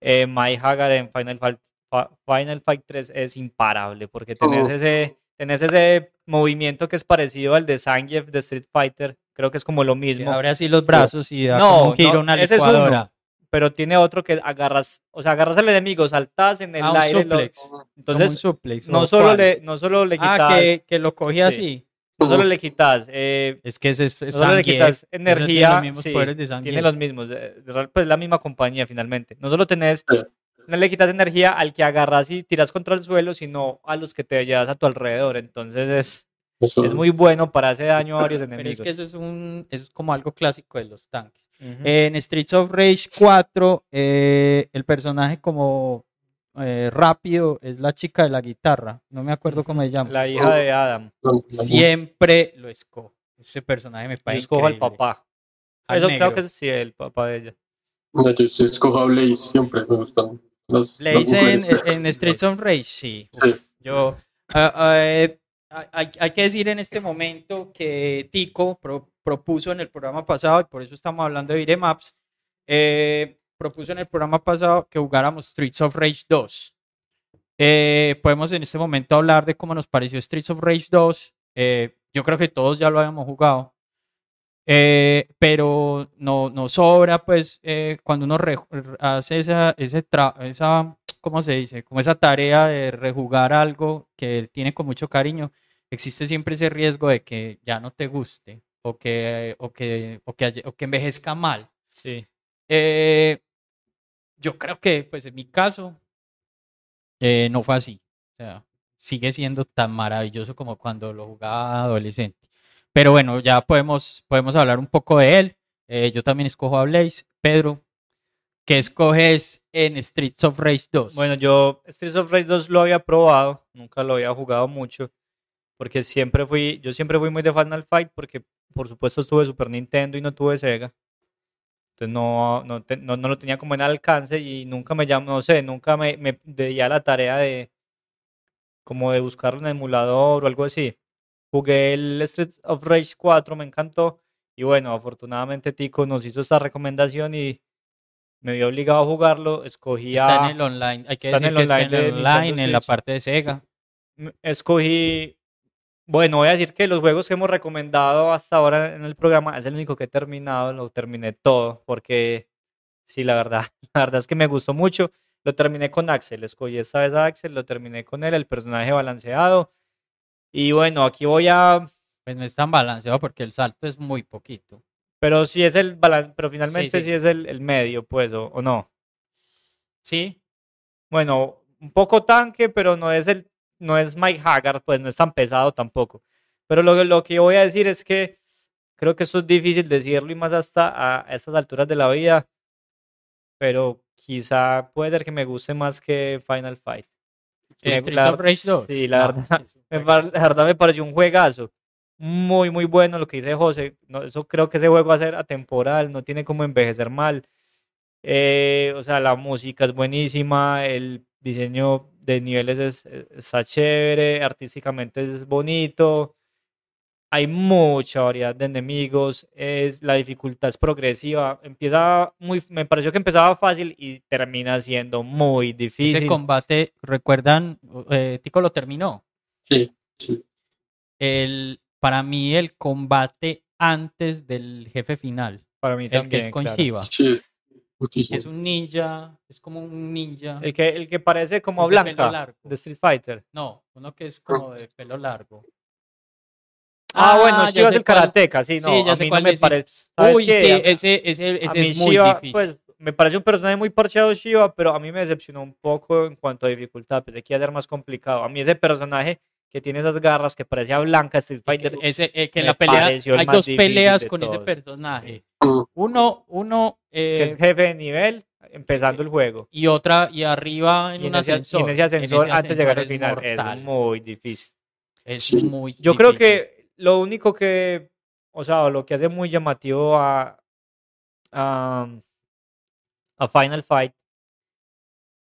Speaker 4: Eh, Mike Hagar en Final Fight, Final Fight 3 es imparable, porque tenés,
Speaker 2: Oh.
Speaker 4: ese, tenés ese movimiento que es parecido al de Zangief de Street Fighter, creo que es como lo mismo.
Speaker 3: abre así los brazos y da
Speaker 4: No,
Speaker 3: como un giro
Speaker 4: no,
Speaker 3: una
Speaker 4: ese es uno.
Speaker 3: licuadora.
Speaker 4: Pero tiene otro que agarras, o sea, agarras al enemigo, saltas en el
Speaker 3: Ah, un
Speaker 4: aire, lo-
Speaker 3: suplex, un
Speaker 4: entonces
Speaker 3: suplex,
Speaker 4: no
Speaker 3: ¿o
Speaker 4: solo le, no solo le quitas,
Speaker 3: Ah, que, que lo cogí
Speaker 4: Sí.
Speaker 3: así.
Speaker 4: no solo le quitas, eh,
Speaker 3: Es que ese es,
Speaker 4: no
Speaker 3: es
Speaker 4: solo le quitas
Speaker 3: ese tiene
Speaker 4: energía,
Speaker 3: los mismos
Speaker 4: sí,
Speaker 3: poderes de
Speaker 4: tiene los mismos, eh, pues la misma compañía finalmente. No solo tenés, no le quitas energía al que agarras y tiras contra el suelo, sino a los que te llevas a tu alrededor. Entonces es,
Speaker 2: Eso-
Speaker 4: es muy bueno para hacer daño a varios
Speaker 3: Pero es
Speaker 4: enemigos.
Speaker 3: que eso es, un, eso es como algo clásico de los tanques. En Streets of Rage 4, eh, el personaje como eh, rápido es la chica de la guitarra. No me acuerdo cómo se llama.
Speaker 4: la hija de Adam.
Speaker 3: Siempre lo escojo. Ese personaje me
Speaker 4: Yo
Speaker 3: parece
Speaker 4: escojo al papá.
Speaker 3: Al
Speaker 4: Eso
Speaker 3: negro.
Speaker 4: creo que sí, el papá de ella.
Speaker 2: no, yo sí escojo a Blaze siempre, me gustan las, las
Speaker 3: Blaze en, Streets of Rage, Sí. yo, ah, ah, eh, hay, hay que decir en este momento que Tico pro- propuso en el programa pasado, y por eso estamos hablando de Ups, eh, propuso en el programa pasado que jugáramos Streets of Rage 2. Eh, podemos en este momento hablar de cómo nos pareció Streets of Rage 2. Eh, yo creo que todos ya lo habíamos jugado. Eh, pero no, no sobra, pues, eh, cuando uno hace esa, ese tra- esa, ¿cómo se dice? Como esa tarea de rejugar algo que tiene con mucho cariño, existe siempre ese riesgo de que ya no te guste o que, o que, o que, o que envejezca mal.
Speaker 4: Sí.
Speaker 3: Eh, yo creo que, pues en mi caso, eh, no fue así. O sea, sigue siendo tan maravilloso como cuando lo jugaba adolescente. Pero bueno, ya podemos, podemos hablar un poco de él. Eh, yo también escojo a Blaze. Pedro, ¿qué escoges en Streets of Rage 2?
Speaker 4: Bueno, yo Streets of Rage 2 lo había probado, nunca lo había jugado mucho, porque siempre fui, yo siempre fui muy de Final Fight, porque por supuesto tuve Super Nintendo y no tuve Sega. Entonces no, no, te- no, no lo tenía como en alcance y nunca me llamó, no sé, nunca me, me di a la tarea de como de buscar un emulador o algo así. Jugué el Street of Rage 4, me encantó. Y bueno, afortunadamente Tico nos hizo esta recomendación y me vi obligado a jugarlo. Escogí
Speaker 3: Está
Speaker 4: a-
Speaker 3: en el online. Hay que
Speaker 4: está en
Speaker 3: decir
Speaker 4: el
Speaker 3: que está en
Speaker 4: online
Speaker 3: el online, en la parte de Sega.
Speaker 4: m- escogí, bueno, voy a decir que los juegos que hemos recomendado hasta ahora en el programa es el único que he terminado, lo terminé todo, porque sí, la verdad, la verdad es que me gustó mucho. Lo terminé con Axel, escogí esta vez a Axel, lo terminé con él, el personaje balanceado. Y bueno, aquí voy a,
Speaker 3: Pues no es tan balanceado porque el salto es muy poquito.
Speaker 4: pero sí es el balance, pero finalmente sí,
Speaker 3: sí.
Speaker 4: es el, el medio, pues, o, o no.
Speaker 3: Sí,
Speaker 4: Bueno, un poco tanque, pero no es el, no es Mike Haggard, pues no es tan pesado tampoco. Pero lo, lo que yo voy a decir es que creo que eso es difícil decirlo y más hasta a estas alturas de la vida. Pero quizá puede ser que me guste más que Final Fight. Me-
Speaker 3: Streets
Speaker 4: la-
Speaker 3: of Rage 2.
Speaker 4: Sí, la
Speaker 3: No,
Speaker 4: verdad, me par- la verdad me pareció un juegazo. Muy, muy bueno lo que dice José. No, eso creo que ese juego va a ser atemporal, no tiene como envejecer mal. Eh, o sea, la música es buenísima, el diseño de niveles es, es- está chévere, artísticamente es bonito. Hay mucha variedad de enemigos, es, la dificultad es progresiva. Empieza muy, me pareció que empezaba fácil y termina siendo muy
Speaker 3: Ese
Speaker 4: difícil.
Speaker 3: combate, ¿recuerdan? Eh, Tico lo terminó.
Speaker 2: Sí, sí.
Speaker 3: El, para mí, el combate antes del jefe final,
Speaker 4: Para mí
Speaker 3: el que
Speaker 4: también,
Speaker 3: es con
Speaker 4: claro.
Speaker 3: Shiva.
Speaker 2: Sí,
Speaker 3: Es un ninja, es como un ninja.
Speaker 4: El que, el que parece como
Speaker 3: El de pelo
Speaker 4: Blanca
Speaker 3: largo.
Speaker 4: de Street Fighter.
Speaker 3: No, uno que es como de pelo largo.
Speaker 4: Ah, bueno,
Speaker 3: ya
Speaker 4: Shiva es el
Speaker 3: cuál.
Speaker 4: karateka, sí, no,
Speaker 3: Sí, ya
Speaker 4: a mí no me parece. ¿sabes
Speaker 3: Uy,
Speaker 4: qué?
Speaker 3: sí,
Speaker 4: A-
Speaker 3: ese, ese,
Speaker 4: a
Speaker 3: ese
Speaker 4: mí
Speaker 3: es muy
Speaker 4: Shiva,
Speaker 3: difícil.
Speaker 4: pues, me parece un personaje muy parcheado Shiva, pero a mí me decepcionó un poco en cuanto a dificultad. Pensé que iba a ser más complicado. A mí ese personaje que tiene esas garras que parecía Blanca Street Fighter.
Speaker 3: ese, eh, que en la pelea hay dos peleas con ese
Speaker 4: todos.
Speaker 3: personaje.
Speaker 2: Mm,
Speaker 3: Uno, uno
Speaker 4: que es
Speaker 3: eh,
Speaker 4: jefe de nivel, empezando el juego.
Speaker 3: y otra y arriba en
Speaker 4: Y en,
Speaker 3: un
Speaker 4: ese, y en
Speaker 3: ascensor.
Speaker 4: ese ascensor,
Speaker 3: ese
Speaker 4: antes de llegar al
Speaker 3: ascensor
Speaker 4: final,
Speaker 3: es
Speaker 4: es
Speaker 3: mortal.
Speaker 4: muy difícil.
Speaker 3: Es muy
Speaker 4: Yo creo
Speaker 3: difícil.
Speaker 4: que lo único que, o sea, lo que hace muy llamativo a, a, a Final Fight,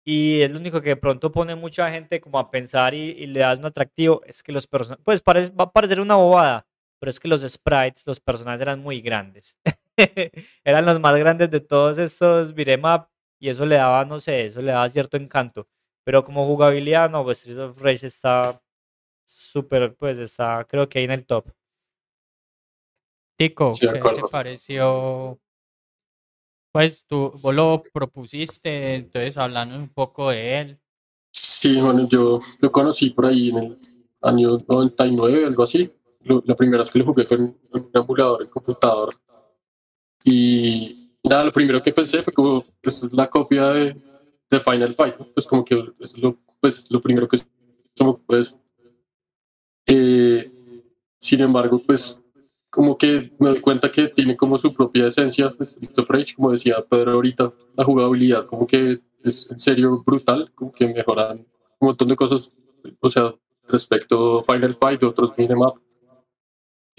Speaker 4: y es lo único que de pronto pone mucha gente como a pensar y, y le da un atractivo, es que los personajes, pues parece, va a parecer una bobada, pero es que los sprites, los personajes eran muy grandes. eran los más grandes de todos estos beat'em up, y eso le daba, no sé, eso le daba cierto encanto. Pero como jugabilidad, no, pues Streets of Rage está súper, pues está, creo que ahí en el top.
Speaker 3: Tico,
Speaker 2: Sí,
Speaker 3: ¿qué te pareció? Pues tú, vos lo propusiste, entonces hablando un poco de él.
Speaker 2: Sí, bueno, yo lo conocí por ahí en el año 99, algo así. Lo- la primera vez que lo jugué fue en, un emulador en computador. Y nada, lo primero que pensé fue como, pues es la copia de, de Final Fight. Pues como que es lo, pues, lo primero que somos, pues. Eh, sin embargo, pues como que me doy cuenta que tiene como su propia esencia, pues, of Rage, como decía Pedro ahorita, la jugabilidad como que es en serio brutal, como que mejoran un montón de cosas, o sea, respecto a Final Fight, de otros beat'em up.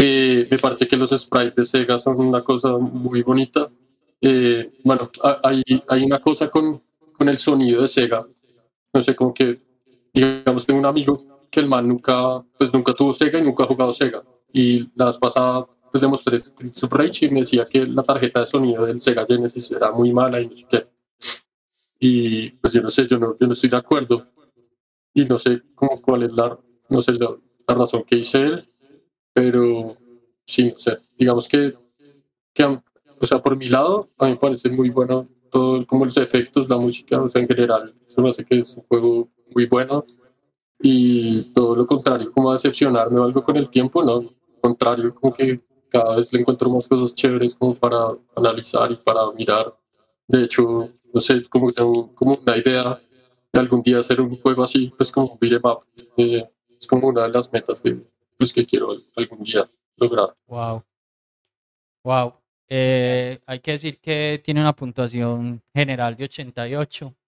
Speaker 2: Eh, me parece que los sprites de Sega son una cosa muy bonita. Eh, bueno, ha- hay, hay una cosa con, con el sonido de Sega, no sé, como que, digamos, tengo un amigo que el man nunca, pues nunca tuvo Sega y nunca ha jugado Sega. Y la vez pasada, pues le mostré Streets of Rage y me decía que la tarjeta de sonido del Sega Genesis era muy mala y no sé qué. Y pues yo no sé, yo no, yo no estoy de acuerdo. Y no sé cómo, cuál es la, no sé, la, la razón que hice él, pero sí, no sé, digamos que, que, o sea, por mi lado, a mí me parece muy bueno todo, como los efectos, la música, o sea, en general, eso me hace que es un juego muy bueno. Y todo lo contrario, como decepcionarme o algo con el tiempo, no, contrario, como que cada vez le encuentro más cosas chéveres como para analizar y para mirar. De hecho, no sé, como que tengo como una idea de algún día hacer un juego así, pues como un beat'em up. Eh, es como una de las metas que, pues, que quiero algún día lograr.
Speaker 3: Wow. Wow. Eh, hay que decir que tiene una puntuación general de 88.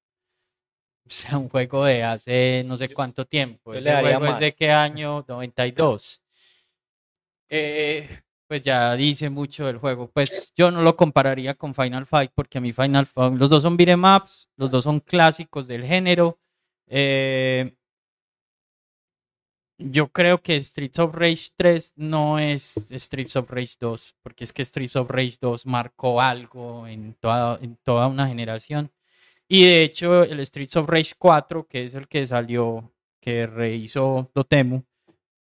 Speaker 3: O sea, un juego de hace no sé cuánto tiempo.
Speaker 4: Yo
Speaker 3: Ese
Speaker 4: le daría
Speaker 3: juego es de qué año? 92. Eh, pues ya dice mucho del juego. Pues yo no lo compararía con Final Fight porque a mí Final Fight, los dos son beat'em ups, los dos son clásicos del género. Eh, yo creo que Streets of Rage 3 no es Streets of Rage 2, porque es que Streets of Rage 2 marcó algo en toda, en toda una generación. Y de hecho, el Streets of Rage 4, que es el que salió, que rehizo Dotemu,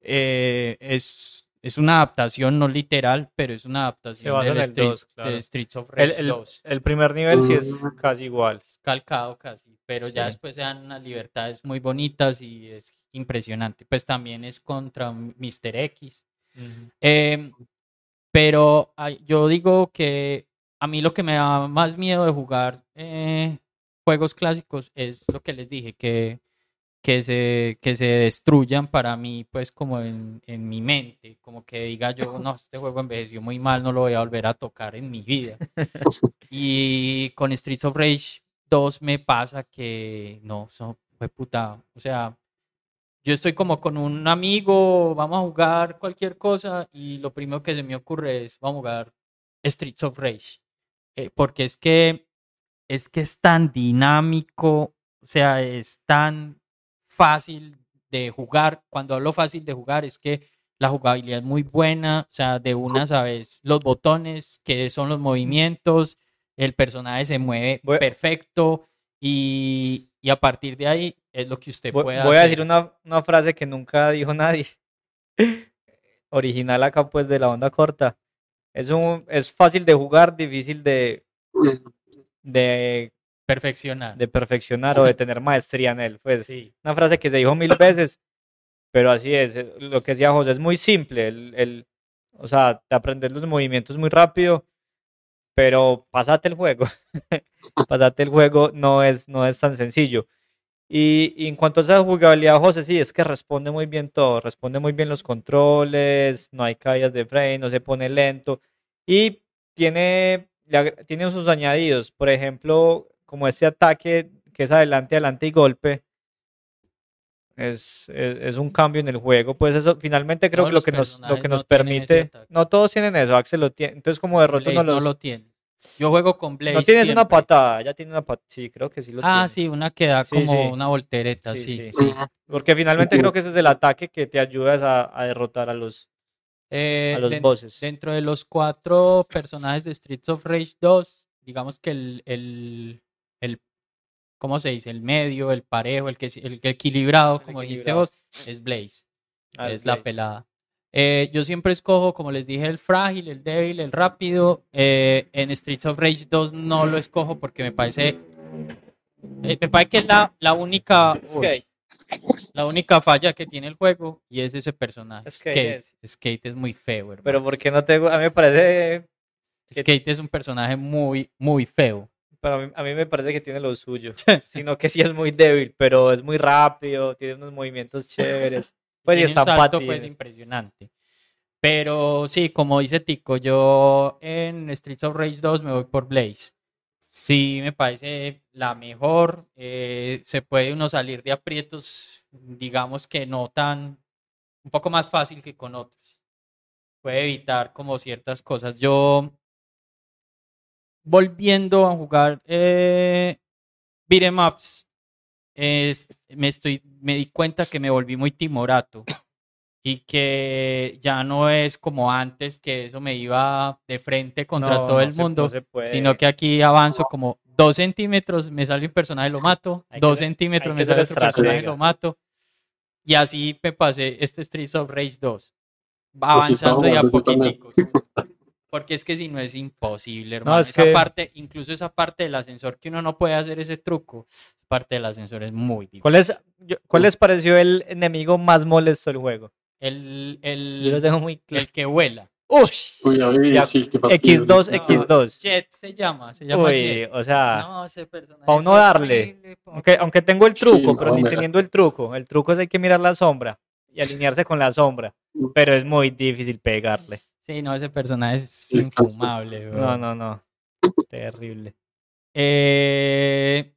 Speaker 3: eh, es, es una adaptación no literal, pero es una adaptación
Speaker 4: basa
Speaker 3: del
Speaker 4: en el
Speaker 3: Street-
Speaker 4: 2, claro.
Speaker 3: de Streets of Rage
Speaker 4: el-
Speaker 3: 2.
Speaker 4: el primer nivel sí es
Speaker 2: Mm.
Speaker 4: casi igual.
Speaker 3: Es calcado casi, pero ya después se dan unas libertades muy bonitas y es impresionante. Pues también es contra Mr. X. Em, pero yo digo que a mí lo que me da más miedo de jugar eh, juegos clásicos es lo que les dije, que, que, se, que se destruyan para mí, pues como en, en mi mente, como que diga yo, no, este juego envejeció muy mal, no lo voy a volver a tocar en mi vida. y con Streets of Rage 2 me pasa que no, son, fue puta, o sea, yo estoy como con un amigo, vamos a jugar cualquier cosa y lo primero que se me ocurre es, vamos a jugar Streets of Rage. Eh, porque es que es que es tan dinámico, o sea, es tan fácil de jugar. Cuando hablo fácil de jugar es que la jugabilidad es muy buena, o sea, de una sabes los botones, que son los movimientos, el personaje se mueve
Speaker 4: Voy-
Speaker 3: perfecto y, y a partir de ahí es lo que usted
Speaker 4: Voy,
Speaker 3: puede
Speaker 4: voy a
Speaker 3: hacer.
Speaker 4: decir una, una frase que nunca dijo nadie. Original acá pues de la onda corta. Es un es fácil de jugar, difícil de, de,
Speaker 3: perfeccionar.
Speaker 4: de perfeccionar o de tener maestría en él. Pues
Speaker 3: Sí.
Speaker 4: una frase que se dijo mil veces, pero así es. eh, Lo que decía José es muy simple. El, el- o sea, te aprendes los movimientos muy rápido, pero pasate el juego. pasate el juego no es, no es tan sencillo. Y, y en cuanto a esa jugabilidad, José, sí, es que responde muy bien todo. Responde muy bien los controles, no hay caídas de frame, no se pone lento. Y tiene, tiene sus añadidos. Por ejemplo, como este ataque que es adelante, adelante y golpe. Es, es, es un cambio en el juego. Pues eso, finalmente creo
Speaker 3: Todos
Speaker 4: que lo que nos, lo que
Speaker 3: no
Speaker 4: nos permite. No todos tienen eso, Axel lo tiene. Entonces, como derroto no
Speaker 3: lo tiene. Yo juego con Blaze.
Speaker 4: no tienes una patada, ya tiene una patada. Sí, creo que sí lo
Speaker 3: Ah,
Speaker 4: tiene.
Speaker 3: sí, una que da
Speaker 4: Sí,
Speaker 3: como
Speaker 4: sí.
Speaker 3: una voltereta,
Speaker 4: Sí,
Speaker 3: sí.
Speaker 4: Porque finalmente creo que ese es el ataque que te ayuda a, a derrotar a los,
Speaker 3: Eh,
Speaker 4: a los
Speaker 3: den-
Speaker 4: bosses.
Speaker 3: Dentro de los cuatro personajes de Streets of Rage 2, digamos que el ¿cómo se dice? El medio, el parejo, el que el, equilibrado,
Speaker 4: El
Speaker 3: como dijiste
Speaker 4: equilibrado.
Speaker 3: vos, es Blaze.
Speaker 4: Ah,
Speaker 3: es la
Speaker 4: Blaze.
Speaker 3: pelada. Eh, yo siempre escojo, como les dije, el frágil, el débil, el rápido. Eh, en Streets of Rage 2 no lo escojo porque me parece. eh, me parece que es la, la única. uy,
Speaker 4: Skate.
Speaker 3: la única falla que tiene el juego y es ese personaje.
Speaker 4: Skate
Speaker 3: Skate,
Speaker 4: es.
Speaker 3: Skate es muy feo, hermano.
Speaker 4: Pero porque no te a mí me parece
Speaker 3: Skate es un personaje muy, muy feo.
Speaker 4: Pero a mí, a mí me parece que tiene lo suyo, sino que sí es muy débil, pero es muy rápido, tiene unos movimientos chéveres. Pues y
Speaker 3: Tiene un
Speaker 4: está
Speaker 3: salto, pues, impresionante. Pero sí, como dice Tico, yo en Streets of Rage 2 me voy por Blaze. Sí, me parece la mejor. eh, se puede uno salir de aprietos, digamos que no tan, un poco más fácil que con otros. Puede evitar como ciertas cosas. Yo, volviendo a jugar eh, beat'em ups, es- me, estoy, me di cuenta que me volví muy timorato y que ya no es como antes, que eso me iba de frente contra
Speaker 4: No,
Speaker 3: todo
Speaker 4: no
Speaker 3: el
Speaker 4: se- no
Speaker 3: mundo, sino que aquí avanzo como dos centímetros, me sale un personaje, lo mato,
Speaker 4: Hay que
Speaker 3: dos
Speaker 4: ser-
Speaker 3: centímetros, me
Speaker 4: que
Speaker 3: sale otro personaje, lo mato. Y así me pasé este Streets of Rage 2,
Speaker 2: Así estaba
Speaker 3: avanzando de a
Speaker 2: jugando yo también.
Speaker 3: poquiticos. Porque es que si no es imposible, hermano.
Speaker 4: es
Speaker 3: esa
Speaker 4: que-
Speaker 3: parte, incluso esa parte del ascensor que uno no puede hacer ese truco, parte del ascensor es muy difícil.
Speaker 4: ¿Cuál, es, yo- ¿Cuál les pareció el enemigo más molesto del juego?
Speaker 3: El, el,
Speaker 4: Yo lo tengo muy claro.
Speaker 3: el que vuela.
Speaker 2: Uy, a ver,
Speaker 4: Ya,
Speaker 2: sí, qué fastidio.
Speaker 4: X2,
Speaker 3: No,
Speaker 4: X2.
Speaker 3: Jet se llama, se llama
Speaker 4: Uy,
Speaker 3: Jet.
Speaker 4: o sea,
Speaker 3: No, ese personaje
Speaker 4: pa'
Speaker 3: es
Speaker 4: uno darle.
Speaker 3: horrible, pa'
Speaker 4: aunque, aunque tengo el truco,
Speaker 2: Sí,
Speaker 4: pero ni
Speaker 2: no,
Speaker 4: teniendo el truco. El truco es hay que mirar la sombra y alinearse con la sombra. Pero es muy difícil pegarle.
Speaker 3: Sí, no, ese personaje es
Speaker 2: es
Speaker 3: infumable.
Speaker 4: No,
Speaker 3: weón.
Speaker 4: no, no. Terrible.
Speaker 3: Eh,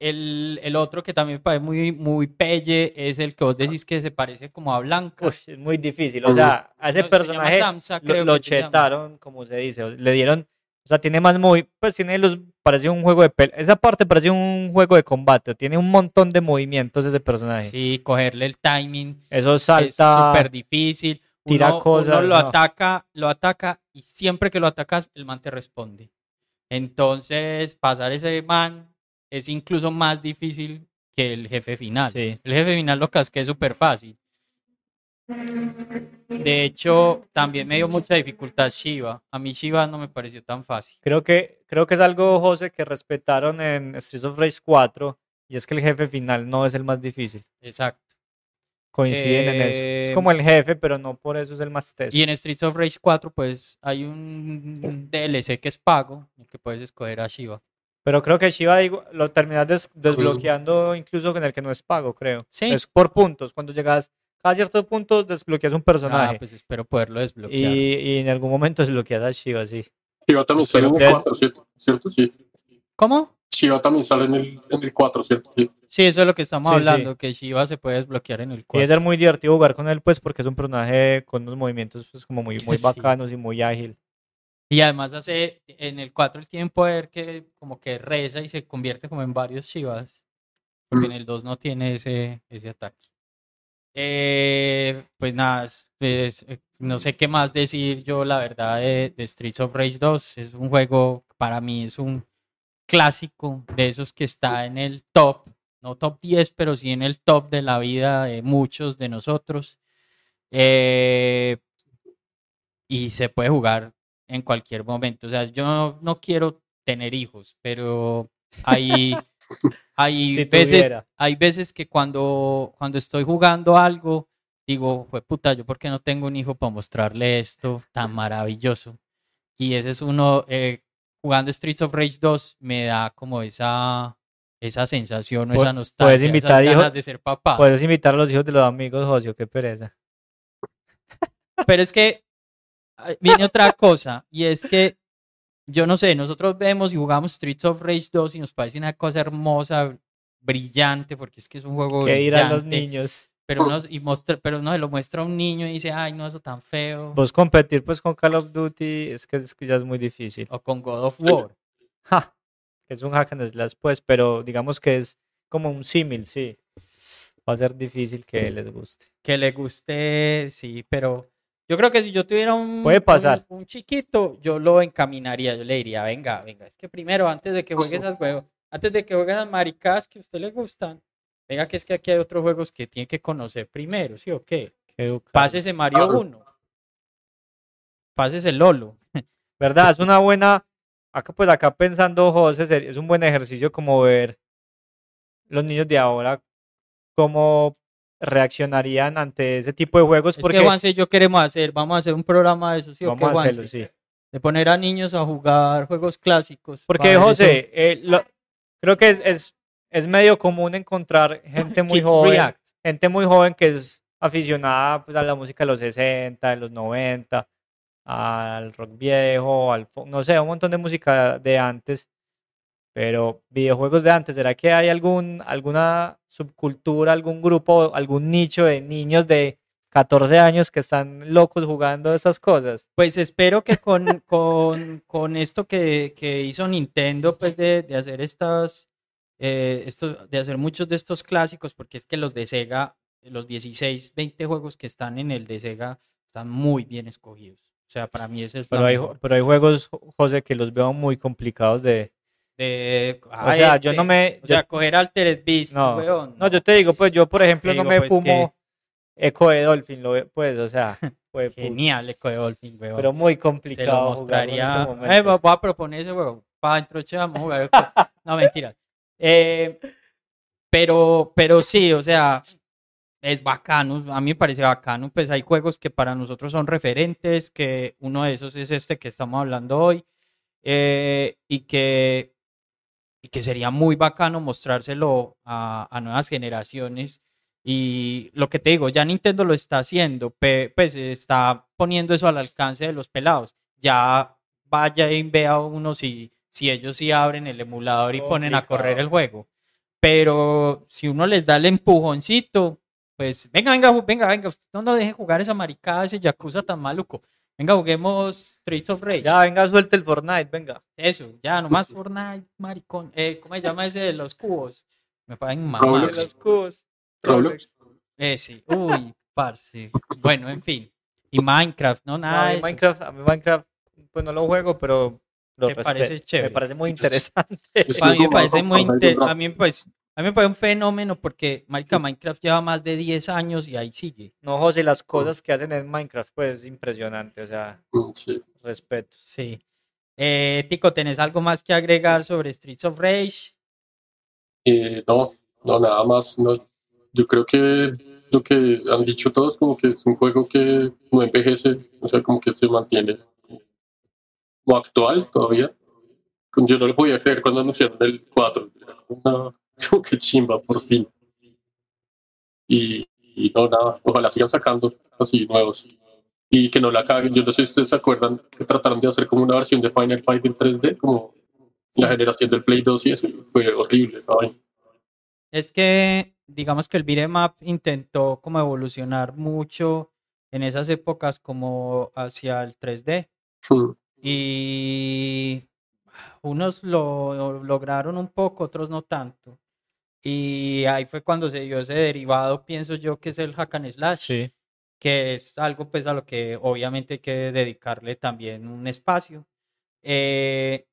Speaker 3: el, el otro que también me parece muy, muy pelle es el que vos decís que se parece como a Blanca.
Speaker 4: Uf, es muy difícil. O sea, a ese
Speaker 3: No,
Speaker 4: personaje
Speaker 3: Samsa,
Speaker 4: lo, lo
Speaker 3: se
Speaker 4: chetaron, como se dice. Le dieron. O sea, tiene más muy. Pues tiene los. Parece un juego de. pel- Esa parte parece un juego de combate. Tiene un montón de movimientos ese personaje.
Speaker 3: Sí, cogerle el timing
Speaker 4: Eso
Speaker 3: es
Speaker 4: salta.
Speaker 3: súper difícil.
Speaker 4: Tira
Speaker 3: Uno- uno
Speaker 4: cosas,
Speaker 3: lo
Speaker 4: no.
Speaker 3: ataca, lo ataca y siempre que lo atacas, el man te responde. Entonces, pasar ese man es incluso más difícil que el jefe final.
Speaker 4: Sí.
Speaker 3: El jefe final lo casqué es súper fácil. De hecho, también me dio mucha dificultad Shiva. A mí Shiva no me pareció tan fácil.
Speaker 4: Creo que, creo que es algo, José, que respetaron en Streets of Rage 4. Y es que el jefe final no es el más difícil.
Speaker 3: Exacto.
Speaker 4: Coinciden en eso. Es como el jefe, pero no por eso es el más teso.
Speaker 3: Y en Streets of Rage 4, pues hay un DLC que es pago, en el que puedes escoger a Shiva.
Speaker 4: Pero creo que Shiva digo, lo terminas des- desbloqueando incluso con el que no es pago, creo.
Speaker 3: Sí.
Speaker 4: Es por puntos. Cuando llegas a ciertos puntos, desbloqueas un personaje.
Speaker 3: Ah, pues espero poderlo
Speaker 4: y,
Speaker 3: desbloquear.
Speaker 4: y en algún momento desbloqueas a Shiva, sí.
Speaker 2: Shiva el
Speaker 4: Des-
Speaker 2: 4, ¿cierto? ¿Cierto? Sí.
Speaker 3: ¿Cómo?
Speaker 2: Shiva también sale en el, en el 4, ¿cierto? Sí.
Speaker 3: Sí, eso es lo que estamos
Speaker 4: Sí, sí.
Speaker 3: hablando, que Shiva se puede desbloquear en el
Speaker 4: Y
Speaker 3: 4.
Speaker 4: es ser muy divertido jugar con él, pues, porque es un personaje con unos movimientos pues, como muy, muy
Speaker 3: Sí.
Speaker 4: bacanos y muy ágil.
Speaker 3: Y además hace, en el 4 él tiene un poder que como que reza y se convierte como en varios Shivas. Porque en el 2 no tiene ese, ese ataque. Eh, pues nada, es- pues, eh, no sé qué más decir yo, la verdad, de, de Streets of Rage 2. Es un juego, para mí es un clásico de esos que está en el top, no top 10, pero sí en el top de la vida de muchos de nosotros. Eh, y se puede jugar en cualquier momento. O sea, yo no, no quiero tener hijos, pero hay, hay,
Speaker 4: Si
Speaker 3: veces, hay veces que cuando, cuando estoy jugando algo, digo, fue puta, yo por qué no tengo un hijo para mostrarle esto tan maravilloso. Y ese es uno, eh, jugando Streets of Rage 2 me da como esa, esa sensación o esa nostalgia,
Speaker 4: puedes invitar
Speaker 3: esas
Speaker 4: hijos-
Speaker 3: ganas de ser papá.
Speaker 4: Puedes invitar a los hijos de los amigos, José, qué pereza.
Speaker 3: Pero es que viene otra cosa, y es que yo no sé, nosotros vemos y jugamos Streets of Rage 2 y nos parece una cosa hermosa, brillante, porque es que es un juego
Speaker 4: ¿Qué dirán los
Speaker 3: brillante,
Speaker 4: niños?
Speaker 3: Pero uno, y mostra- pero uno se lo muestra a un niño y dice, ay, no, eso tan feo.
Speaker 4: Vos competir pues con Call of Duty es que, es que ya es muy difícil.
Speaker 3: O con God of War.
Speaker 4: Ja, es un hack and slash, pues, pero digamos que es como un símil, sí. Va a ser difícil que les guste.
Speaker 3: Que le guste, sí, pero yo creo que si yo tuviera un,
Speaker 4: Puede pasar.
Speaker 3: un, un chiquito, yo lo encaminaría, yo le diría, venga, venga, es que primero, antes de que juegue esas juegos, antes de que juegue esas maricas que a usted le gustan, venga, que es que aquí hay otros juegos que tiene que conocer primero, ¿sí o qué? Pásese Mario
Speaker 2: Claro.
Speaker 3: 1. Pásese Lolo.
Speaker 4: ¿Verdad? Es una buena. Acá, pues acá pensando, José, es un buen ejercicio como ver los niños de ahora cómo reaccionarían ante ese tipo de juegos.
Speaker 3: Es
Speaker 4: Porque
Speaker 3: que Juanse y yo queremos hacer, vamos a hacer un programa de eso, ¿sí o qué,
Speaker 4: a hacerlo, sí.
Speaker 3: De poner a niños a jugar juegos clásicos.
Speaker 4: Porque, José, eh, lo- creo que es, es, es medio común encontrar gente muy joven,
Speaker 3: React.
Speaker 4: gente muy joven que es aficionada pues, a la música de los 60, de los 90, al rock viejo, al no sé, un montón de música de antes. Pero videojuegos de antes, ¿será que hay algún, alguna subcultura, algún grupo, algún nicho de niños de 14 años que están locos jugando estas cosas?
Speaker 3: Pues espero que con, con, con esto que, que hizo Nintendo, pues de, de hacer estas, eh, estos, de hacer muchos de estos clásicos, porque es que los de Sega, los 16, 20 juegos que están en el de Sega, están muy bien escogidos. O sea, para mí ese es
Speaker 4: Pero hay,
Speaker 3: mejor.
Speaker 4: pero hay juegos, José, que los veo muy complicados de...
Speaker 3: De-
Speaker 4: O
Speaker 3: ah,
Speaker 4: sea, yo
Speaker 3: este,
Speaker 4: no me...
Speaker 3: O sea,
Speaker 4: yo-
Speaker 3: coger Altered Beast,
Speaker 4: no,
Speaker 3: weón,
Speaker 4: no, yo te digo, pues yo, por ejemplo, no me
Speaker 3: pues,
Speaker 4: fumo Eco de Dolphin, lo, pues, o sea.
Speaker 3: Genial, Echo de Dolphin, weón.
Speaker 4: pero muy
Speaker 3: se
Speaker 4: complicado.
Speaker 3: lo
Speaker 4: en estos
Speaker 3: mostraría. Eh, voy a proponer ese juego. Para dentro, che, vamos a jugar. esto. No, mentira. Eh, pero, pero sí, o sea, es bacano. A mí me parece bacano. Pues hay juegos que para nosotros son referentes, que uno de esos es este que estamos hablando hoy. eh, y que y que sería muy bacano mostrárselo a, a nuevas generaciones. Y lo que te digo, ya Nintendo lo está haciendo, pues está poniendo eso al alcance de los pelados. Ya vaya y vea uno si, si ellos sí abren el emulador y ponen a correr el juego. pero si uno les da el empujoncito, pues venga, venga, venga, venga, usted no nos deje jugar esa maricada, ese Yakuza tan maluco. Venga, juguemos Streets of Rage.
Speaker 4: Ya, venga, suelte el Fortnite, venga.
Speaker 3: Eso, ya, nomás Fortnite, maricón. Eh, ¿Cómo se llama ese de los cubos? Me pagan.
Speaker 4: Los cubos.
Speaker 2: Roblox.
Speaker 3: Ese, uy, parce. Bueno, en fin. Y Minecraft, no
Speaker 4: No,
Speaker 3: nada
Speaker 4: a
Speaker 3: de
Speaker 4: mí
Speaker 3: eso.
Speaker 4: Minecraft, a mí Minecraft, pues no lo juego, pero lo
Speaker 3: ¿Te
Speaker 4: respeto.
Speaker 3: parece chévere?
Speaker 4: Me parece muy interesante.
Speaker 2: yo
Speaker 3: A mí me parece muy a mí me parece, a mí me parece un fenómeno porque marica Minecraft lleva más de 10 años y ahí sigue.
Speaker 4: No, José, las cosas que hacen en Minecraft, pues es impresionante, o sea,
Speaker 2: Sí.
Speaker 4: respeto.
Speaker 3: Sí. Eh, Tico, ¿tenés algo más que agregar sobre Streets of Rage?
Speaker 2: Eh, no, no, nada más. No. Yo creo que lo que han dicho todos, como que es un juego que no envejece, o sea, como que se mantiene como actual todavía. Yo no lo podía creer cuando anunciaron el 4. Era como una, como que chimba, por fin. Y, y no, nada, ojalá sigan sacando así nuevos. Y que no la caguen. Yo no sé si ustedes se acuerdan que trataron de hacer como una versión de Final Fight en 3D, como la generación del Play 2 y eso. Fue horrible, ¿saben?
Speaker 3: Es que, digamos que el beat'em up intentó como evolucionar mucho en esas épocas como hacia el 3D.
Speaker 2: Mm.
Speaker 3: Y unos lo lograron un poco, otros no tanto. Y ahí fue cuando se dio ese derivado, pienso yo, que es el hack and slash,
Speaker 4: Sí.
Speaker 3: que es algo pues a lo que obviamente hay que dedicarle también un espacio. Eh,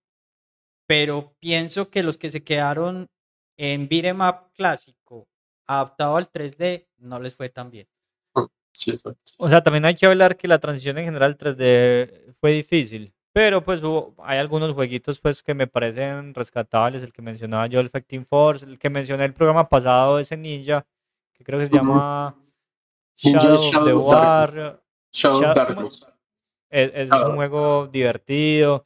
Speaker 3: pero pienso que los que se quedaron en beat'em up clásico, adaptado al 3D, no les fue tan bien.
Speaker 2: Sí, exacto.
Speaker 4: O sea, también hay que hablar que la transición en general 3D fue difícil. Pero pues hubo- hay algunos jueguitos pues que me parecen rescatables. El que mencionaba yo, el Fighting Force. El que mencioné el programa pasado, ese Ninja, que creo que se llama
Speaker 2: Ninja
Speaker 4: Shadow of the
Speaker 2: Shadow
Speaker 4: War.
Speaker 2: Shadow
Speaker 4: Shadow-
Speaker 2: of
Speaker 4: ¿cómo
Speaker 2: Darkness.
Speaker 4: Es, es
Speaker 2: Ah.
Speaker 4: un juego divertido.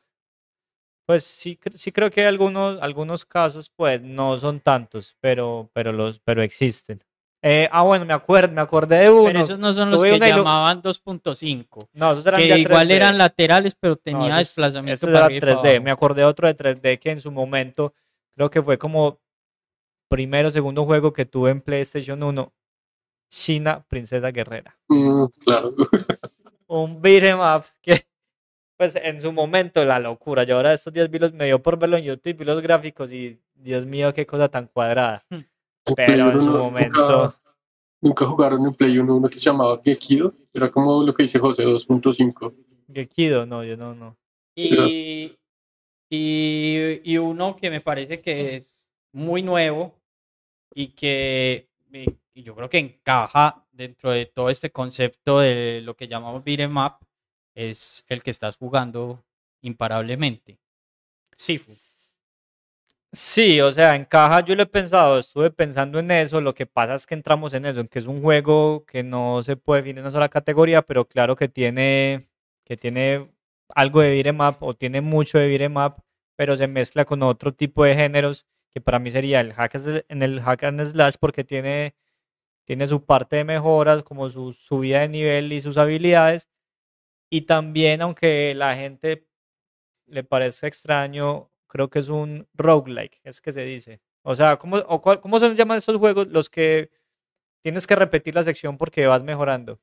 Speaker 4: Pues sí, sí creo que hay algunos, algunos casos, pues no son tantos, pero, pero, los, pero existen. Eh, ah, bueno, me acuerdo, me acordé de uno.
Speaker 3: Pero esos no son los
Speaker 4: tuve
Speaker 3: que llamaban 2.5.
Speaker 4: No, esos eran
Speaker 3: que
Speaker 4: ya
Speaker 3: igual
Speaker 4: 3D.
Speaker 3: eran laterales, pero
Speaker 4: No,
Speaker 3: tenía
Speaker 4: esos-
Speaker 3: desplazamiento
Speaker 4: esos
Speaker 3: para
Speaker 4: eran
Speaker 3: arriba y para
Speaker 4: 3D.
Speaker 3: abajo.
Speaker 4: Me acordé otro de 3D que en su momento creo que fue como primero o segundo juego que tuve en PlayStation 1. China Princesa Guerrera.
Speaker 2: Mm, claro.
Speaker 4: Un beat'em up que, pues en su momento, la locura. Yo ahora estos días vi los, me dio por verlo en YouTube, vi los gráficos y Dios mío, qué cosa tan cuadrada.
Speaker 2: En
Speaker 4: Pero en su momento-
Speaker 2: Nunca, nunca jugaron en Play 1 uno que se llamaba Gekido. Era como lo que dice José 2.5.
Speaker 4: Gekido, no, yo no, no.
Speaker 3: Y, y, y uno que me parece que es muy nuevo y que y yo creo que encaja dentro de todo este concepto de lo que llamamos beat'em up es el que estás jugando imparablemente. Sifu.
Speaker 4: Sí, o sea, encaja, yo lo he pensado, estuve pensando en eso, lo que pasa es que entramos en eso, en que es un juego que no se puede definir en una sola categoría, pero claro que tiene, que tiene algo de beat'em up o tiene mucho de beat'em up, pero se mezcla con otro tipo de géneros que para mí sería el hack en el hack and slash porque tiene, tiene su parte de mejoras, como su subida de nivel y sus habilidades, y también aunque la gente le parece extraño, creo que es un roguelike, es que se dice. O sea, ¿cómo, o cuál- ¿cómo se llaman esos juegos? Los que tienes que repetir la sección porque vas mejorando.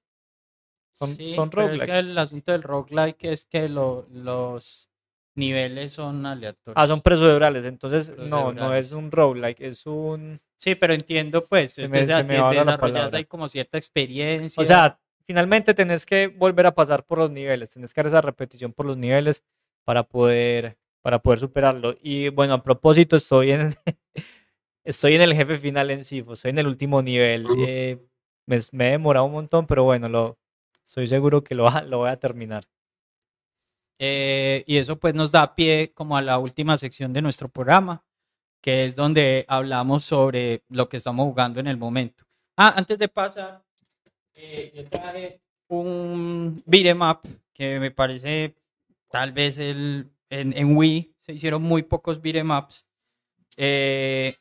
Speaker 4: Son,
Speaker 3: Sí,
Speaker 4: son
Speaker 3: pero es que
Speaker 4: roguelikes.
Speaker 3: el asunto del roguelike es que lo- los niveles son aleatorios.
Speaker 4: Ah, son procedurales, entonces no, no es un roguelike, es un...
Speaker 3: Sí, pero entiendo pues,
Speaker 4: Se me- se me la
Speaker 3: ahí como cierta experiencia.
Speaker 4: O sea, finalmente tenés que volver a pasar por los niveles, tenés que hacer esa repetición por los niveles para poder, para poder superarlo. Y bueno, a propósito, estoy en, estoy en el jefe final en Sifo, estoy en el último nivel. Eh, me, me he demorado un montón, pero bueno, lo, estoy seguro que lo, lo voy a terminar.
Speaker 3: Eh, y eso pues nos da pie como a la última sección de nuestro programa, que es donde hablamos sobre lo que estamos jugando en el momento. Ah, antes de pasar, eh, yo traje un beat'em up que me parece tal vez el, en, en Wii se hicieron muy pocos beat'em ups, eh,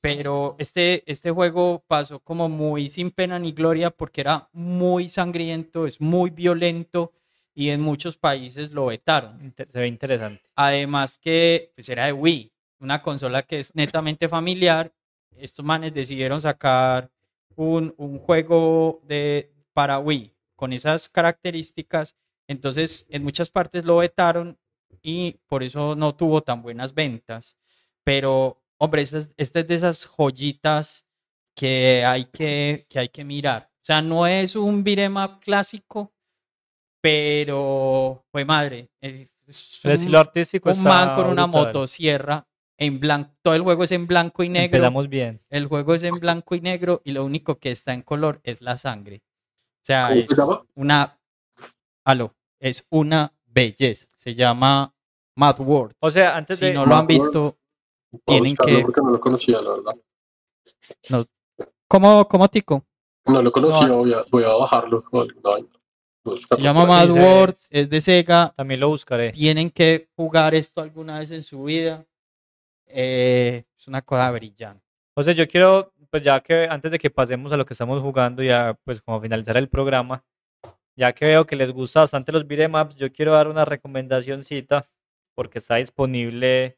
Speaker 3: pero este, este juego pasó como muy sin pena ni gloria porque era muy sangriento, es muy violento y en muchos países lo vetaron.
Speaker 4: Se ve interesante.
Speaker 3: Además que pues era de Wii, una consola que es netamente familiar estos manes decidieron sacar un, un juego de, para Wii con esas características. Entonces, en muchas partes lo vetaron y por eso no tuvo tan buenas ventas. Pero, hombre, esta es, esta es de esas joyitas que hay que, que hay que mirar. O sea, no es un beat'em up clásico, pero, fue madre. eh, es
Speaker 4: El
Speaker 3: un-
Speaker 4: estilo artístico
Speaker 3: un man con una
Speaker 4: brutal.
Speaker 3: motosierra en blanco. Todo el juego es en blanco y negro.
Speaker 4: Empezamos bien.
Speaker 3: El juego es en blanco y negro y lo único que está en color es la sangre. O sea,
Speaker 2: ¿Cómo
Speaker 3: es una. Aló, es una belleza. Se llama Mad World.
Speaker 4: O sea, antes
Speaker 3: Si
Speaker 4: de...
Speaker 3: no lo han
Speaker 2: World.
Speaker 3: visto, Tienen que-
Speaker 2: Porque no lo conocía, la verdad.
Speaker 3: ¿cómo, cómo Tico?
Speaker 2: No lo conocía,
Speaker 3: No.
Speaker 2: voy, a, voy a bajarlo.
Speaker 3: Se llama. Mad
Speaker 4: se-
Speaker 3: World, es de Sega.
Speaker 4: También lo buscaré.
Speaker 3: Tienen que jugar esto alguna vez en su vida. Eh, es una cosa brillante.
Speaker 4: O sea, yo quiero, pues ya que antes de que pasemos a lo que estamos jugando, ya pues como finalizar el programa, ya que veo que les gusta bastante los beat'em ups, yo quiero dar una recomendacióncita porque está disponible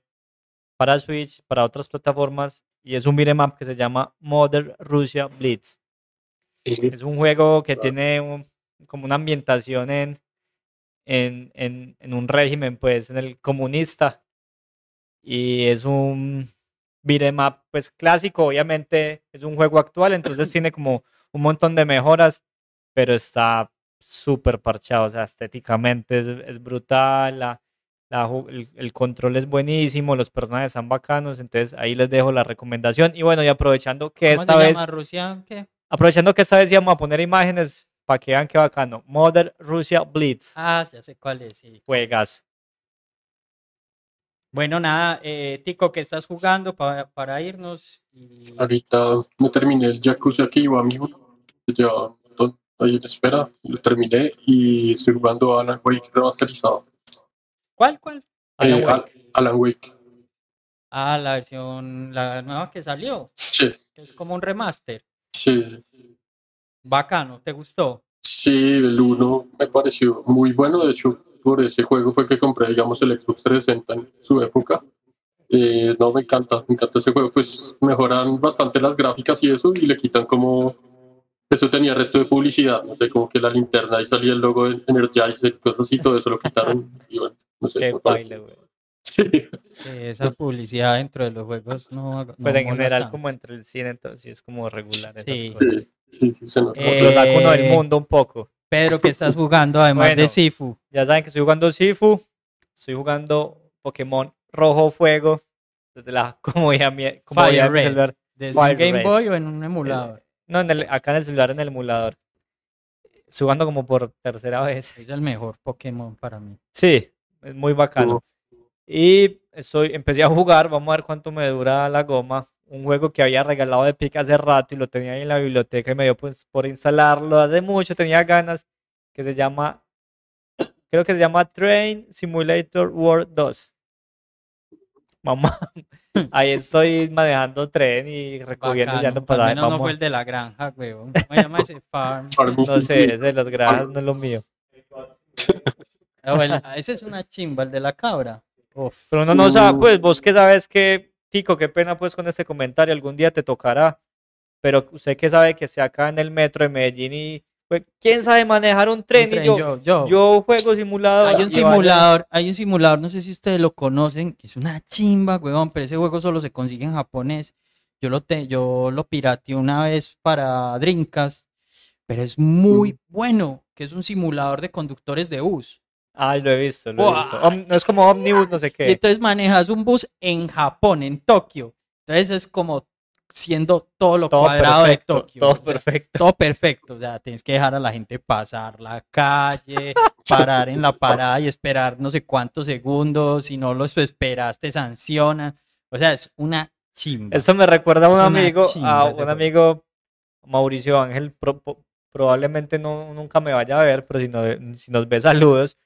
Speaker 4: para Switch, para otras plataformas, y es un beat'em up que se llama Mother Russia Blitz. Es un juego que tiene un- como una ambientación en, en, en, en un régimen, pues, en el comunista. Y es un beat'em pues, clásico. Obviamente es un juego actual, entonces tiene como un montón de mejoras, pero está súper parchado. O sea, estéticamente es, es brutal. La, el, el control es buenísimo, los personajes están bacanos. Entonces ahí les dejo la recomendación. Y bueno, y aprovechando que
Speaker 3: ¿Cómo
Speaker 4: esta
Speaker 3: se
Speaker 4: vez...
Speaker 3: llama Rusia? ¿Qué?
Speaker 4: Aprovechando que esta vez íbamos a poner imágenes para que vean qué bacano. Mother Russia Blitz.
Speaker 3: Ah, ya sé cuál es. sí.
Speaker 4: Juegas.
Speaker 3: Bueno, nada, eh, Tico, ¿qué estás jugando pa- para irnos? Y...
Speaker 2: Ahorita me terminé el Yakuza Kiwami 1, en espera, lo terminé y estoy jugando Alan Wake remasterizado.
Speaker 3: ¿Cuál, cuál?
Speaker 4: Alan
Speaker 2: Eh,
Speaker 4: Wake.
Speaker 2: Alan Wake.
Speaker 3: Ah, la versión, la nueva que salió,
Speaker 2: Sí,
Speaker 3: es como un remaster.
Speaker 2: sí, sí.
Speaker 3: Bacano, ¿te gustó?
Speaker 2: Sí, el 1 me pareció muy bueno. De hecho, por ese juego fue que compré, digamos, el Xbox 360 en su época. Eh, no, me encanta, me encanta ese juego. Pues mejoran bastante las gráficas y eso, y le quitan como. Eso tenía resto de publicidad, no sé, como que la linterna y salía el logo de Energizer y cosas así, todo eso lo quitaron. Y bueno, no sé.
Speaker 4: Qué baile, güey.
Speaker 2: Sí,
Speaker 3: Sí, esa publicidad dentro de los juegos no. no
Speaker 4: Pues en general,
Speaker 3: tanto.
Speaker 4: como entre el cine, entonces sí es como regular esas
Speaker 3: Sí.
Speaker 4: cosas.
Speaker 2: sí, se nota.
Speaker 4: Lo uno del
Speaker 3: Eh,
Speaker 4: mundo un poco.
Speaker 3: Pedro, ¿qué estás jugando además
Speaker 4: Bueno.
Speaker 3: de Sifu?
Speaker 4: Ya saben que estoy jugando Sifu. Estoy jugando Pokémon Rojo Fuego. Desde la comodidad, comodidad de mi
Speaker 3: Red. ¿Desde
Speaker 4: Fire
Speaker 3: un Game
Speaker 4: Red.
Speaker 3: Boy o en un emulador?
Speaker 4: No, en el- acá en el celular, en el emulador. Estoy jugando como por tercera vez.
Speaker 3: Es el mejor Pokémon para mí.
Speaker 4: Sí, es muy bacano. Y estoy, empecé a jugar, vamos a ver cuánto me dura la goma. Un juego que había regalado de Epic hace rato y lo tenía ahí en la biblioteca y me dio pues por instalarlo hace mucho, tenía ganas, que se llama, creo que se llama Train Simulator World 2. Mamá, ahí estoy manejando tren y recogiendo y
Speaker 3: Bacano.
Speaker 4: llevando
Speaker 3: Al
Speaker 4: pasajes.
Speaker 3: menos no fue el de la granja, huevón. ¿Cómo se llama ese farm?
Speaker 2: Farming
Speaker 4: No sé, ese de las granjas no es lo mío.
Speaker 3: Ah, bueno, ese es una chimba, el de la cabra. Uf.
Speaker 4: Pero uno no sabe, pues vos que sabes que, Tico, qué pena pues con este comentario, algún día te tocará, pero usted que sabe que esté acá en el metro de Medellín y, pues, ¿quién sabe manejar un tren?
Speaker 3: Un tren,
Speaker 4: y yo,
Speaker 3: yo, yo.
Speaker 4: yo juego simulador.
Speaker 3: Hay un simulador, hay un simulador, no sé si ustedes lo conocen, que es una chimba, huevón, pero ese juego solo se consigue en japonés. Yo lo, te, yo lo pirateé una vez para Dreamcast, pero es muy bueno, que es un simulador de conductores de bus.
Speaker 4: Ay, lo he visto, lo he visto. Om- no es como Omnibus, no sé
Speaker 3: Y
Speaker 4: qué.
Speaker 3: entonces manejas un bus en Japón, en Tokio. Entonces es como siendo todo lo
Speaker 4: Todo
Speaker 3: cuadrado
Speaker 4: perfecto,
Speaker 3: de Tokio.
Speaker 4: todo
Speaker 3: o sea,
Speaker 4: perfecto.
Speaker 3: todo perfecto. O sea, tienes que dejar a la gente pasar la calle, parar en la parada y esperar no sé cuántos segundos. Si no los esperas, te sancionan. O sea, es una chimba.
Speaker 4: Eso me recuerda a un
Speaker 3: Es
Speaker 4: amigo,
Speaker 3: chimba
Speaker 4: a un amigo, Mauricio Ángel, pro- probablemente no, nunca me vaya a ver, pero si, no- si nos ve saludos.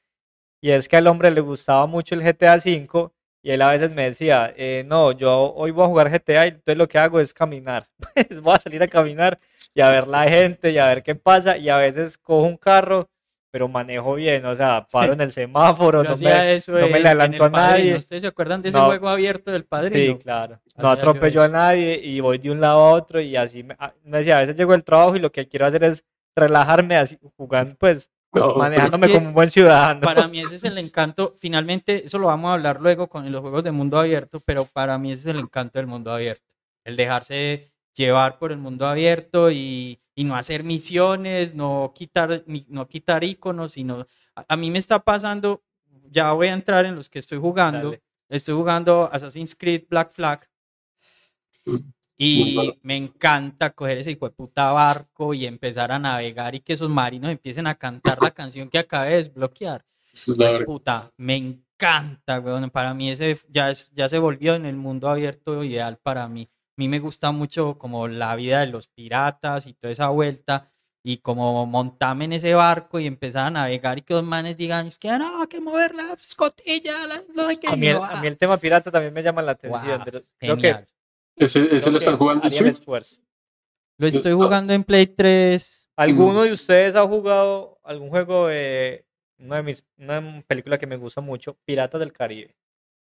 Speaker 4: Y es que al hombre le gustaba mucho el GTA V y él a veces me decía, eh, no, yo hoy voy a jugar GTA y entonces lo que hago es caminar. Pues voy a salir a caminar y a ver la gente y a ver qué pasa y a veces cojo un carro, pero manejo bien, o sea, paro en el semáforo, no me,
Speaker 3: eso
Speaker 4: no me
Speaker 3: en-
Speaker 4: le adelanto a nadie.
Speaker 3: ¿Ustedes se acuerdan de ese
Speaker 4: No.
Speaker 3: juego abierto del padrino?
Speaker 4: Sí, claro. No atropello a nadie y voy de un lado a otro y así me, a- me decía, a veces llego del trabajo y lo que quiero hacer es relajarme así, jugando, pues,
Speaker 2: No,
Speaker 4: manejándome
Speaker 3: que
Speaker 4: como un buen ciudadano.
Speaker 3: Para mí ese es el encanto, finalmente, eso lo vamos a hablar luego con los juegos de mundo abierto, pero para mí ese es el encanto del mundo abierto, el dejarse llevar por el mundo abierto y, y no hacer misiones, no quitar, ni- no quitar iconos, sino, a, a mí me está pasando, ya voy a entrar en los que estoy jugando,
Speaker 4: Dale.
Speaker 3: estoy jugando Assassin's Creed Black Flag.
Speaker 2: Muy
Speaker 3: y me encanta coger ese hijo de puta barco y empezar a navegar y que esos marinos empiecen a cantar la canción que acabé de desbloquear.
Speaker 2: Verdad.
Speaker 3: Puta, me encanta, weón. Para mí ese ya, es, ya se volvió en el mundo abierto ideal para mí. A mí me gusta mucho como la vida de los piratas y toda esa vuelta y como montarme en ese barco y empezar a navegar y que los manes digan, es que no, hay que mover la escotilla, la, no hay que...
Speaker 4: A mí, el, a
Speaker 3: ah".
Speaker 4: mí el tema pirata también me llama la atención. Los- creo que.
Speaker 2: Ese, ese lo
Speaker 4: que
Speaker 2: están jugando en Switch.
Speaker 3: Lo estoy jugando en Play 3.
Speaker 4: ¿Alguno
Speaker 2: Mm.
Speaker 4: de ustedes ha jugado algún juego de una de mis una película que me gusta mucho, Piratas del Caribe?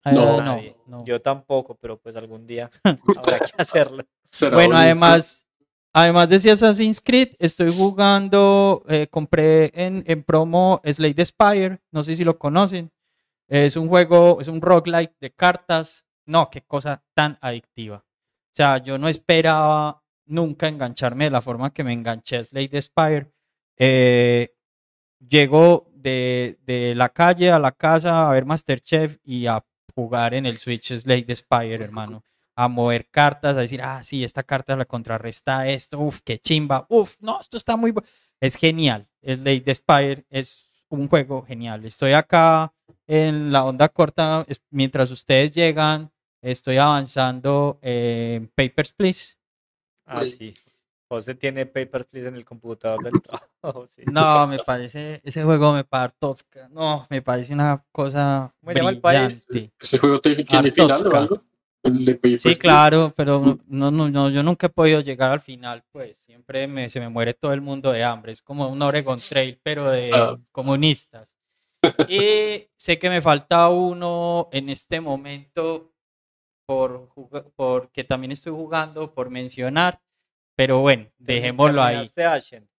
Speaker 2: No.
Speaker 3: no, no.
Speaker 4: Yo tampoco, pero pues algún día habrá que hacerlo.
Speaker 3: Bueno,
Speaker 2: bonito.
Speaker 3: además, además de Assassin's Creed, estoy jugando, eh, compré en, en promo Slade Spire, no sé si lo conocen. Es un juego, es un roguelike de cartas. No, qué cosa tan adictiva. O sea, yo no esperaba nunca engancharme de la forma que me enganché a Slade Spire. Eh, llego de, de la calle a la casa a ver Masterchef y a jugar en el Switch Slade Spire, hermano a mover cartas, a decir, ah, sí, esta carta la contrarresta esto, uff, qué chimba, uff, no, esto está muy. Es genial. El Late Spire es un juego genial. Estoy acá en la onda corta, mientras ustedes llegan, estoy avanzando en Papers, Please.
Speaker 4: Ah, sí. José tiene Paper Please en el computador del trabajo. Sí.
Speaker 3: No, me parece, ese juego me parece tosca. No, me parece una cosa
Speaker 4: ¿Cómo se llama el país?
Speaker 3: brillante.
Speaker 2: ¿Ese juego tiene final o algo? Papers,
Speaker 3: Sí, claro, pero no, no, no, yo nunca he podido llegar al final, pues siempre me, se me muere todo el mundo de hambre. Es como un Oregon Trail, pero de
Speaker 2: Ah.
Speaker 3: comunistas. Y sé que me falta uno en este momento por porque también estoy jugando por mencionar, pero bueno, dejémoslo ahí.
Speaker 4: ¿Terminaste Ashen?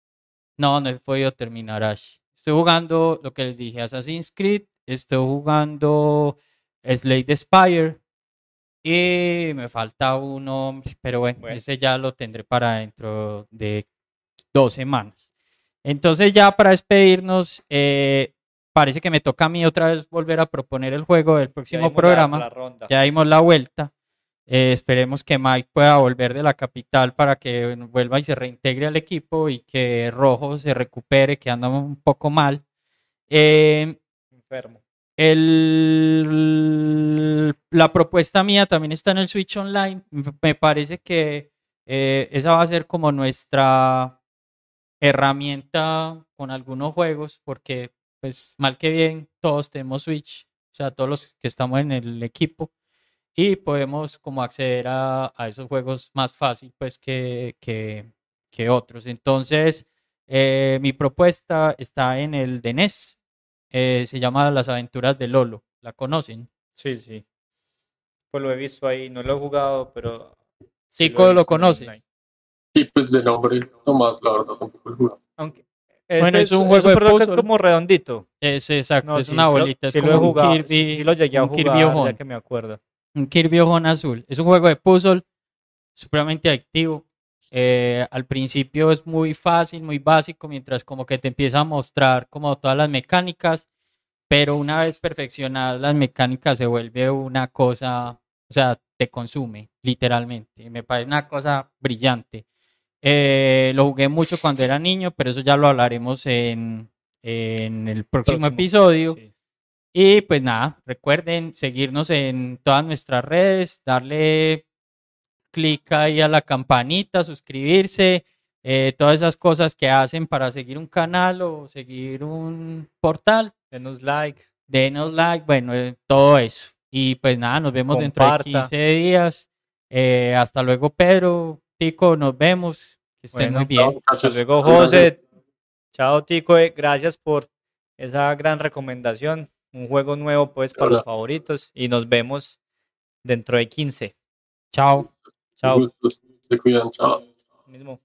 Speaker 3: No, no he podido terminar Ash. Estoy jugando lo que les dije, Assassin's Creed, estoy jugando Slade Spire y me falta uno, pero bueno,
Speaker 4: Bueno.
Speaker 3: ese ya lo tendré para dentro de dos semanas. Entonces ya para despedirnos, eh, parece que me toca a mí otra vez volver a proponer el juego del
Speaker 4: Ya
Speaker 3: próximo
Speaker 4: la-
Speaker 3: programa.
Speaker 4: la ronda.
Speaker 3: Ya dimos la vuelta. Eh, esperemos que Mike pueda volver de la capital para que vuelva y se reintegre al equipo y que Rojo se recupere, que anda un poco mal. Eh,
Speaker 4: Enfermo.
Speaker 3: el- la propuesta mía también está en el Switch Online. Me- Me parece que eh, esa va a ser como nuestra herramienta con algunos juegos, porque pues mal que bien todos tenemos Switch, o sea, todos los que estamos en el equipo y podemos como acceder a, a esos juegos más fácil pues que, que, que otros. Entonces, eh, mi propuesta está en el de NES, eh, se llama Las aventuras de Lolo, ¿la conocen?
Speaker 4: Sí, sí. Pues lo he visto ahí, no lo he jugado, pero.
Speaker 3: Sí, ¿cómo lo
Speaker 4: en
Speaker 3: conoce?
Speaker 4: online.
Speaker 2: Y pues de nombre, nomás, la verdad, tampoco lo he jugado.
Speaker 4: Aunque.
Speaker 3: Bueno,
Speaker 4: ese
Speaker 3: es un juego de
Speaker 4: perdón, que es
Speaker 3: puzzle.
Speaker 4: como redondito.
Speaker 3: Es exacto,
Speaker 4: No,
Speaker 3: es
Speaker 4: sí,
Speaker 3: una bolita, es
Speaker 4: sí
Speaker 3: como
Speaker 4: lo he
Speaker 3: un
Speaker 4: jugado,
Speaker 3: Kirby,
Speaker 4: sí, lo llegué a
Speaker 3: un Kirby
Speaker 4: jugar,
Speaker 3: ojón.
Speaker 4: ya que me acuerdo.
Speaker 3: un Kirby ojón azul. Es un juego de puzzle supremamente adictivo. Eh, al principio es muy fácil, muy básico, mientras como que te empieza a mostrar como todas las mecánicas, pero una vez perfeccionadas las mecánicas se vuelve una cosa, o sea, te consume literalmente. Me parece una cosa brillante. Eh, lo jugué mucho cuando era niño, pero eso ya lo hablaremos en, en el próximo,
Speaker 4: Próximo,
Speaker 3: episodio.
Speaker 4: sí.
Speaker 3: Y pues nada, recuerden seguirnos en todas nuestras redes, darle clic ahí a la campanita, suscribirse, eh, todas esas cosas que hacen para seguir un canal o seguir un portal.
Speaker 4: Denos like.
Speaker 3: Denos like, bueno, eh, todo eso. Y pues nada, nos vemos dentro de
Speaker 4: Comparta.
Speaker 3: 15 días. Eh, hasta luego, Pedro, Tico, nos vemos. Que estén
Speaker 4: Bueno,
Speaker 3: muy bien.
Speaker 4: Hasta luego. José. Chao, Tico. eh, Gracias por esa gran recomendación. Un juego nuevo, pues, para los favoritos. Y nos vemos dentro de 15.
Speaker 3: Chao.
Speaker 4: Chao.
Speaker 2: Se cuidan. Chao.
Speaker 4: Mismo.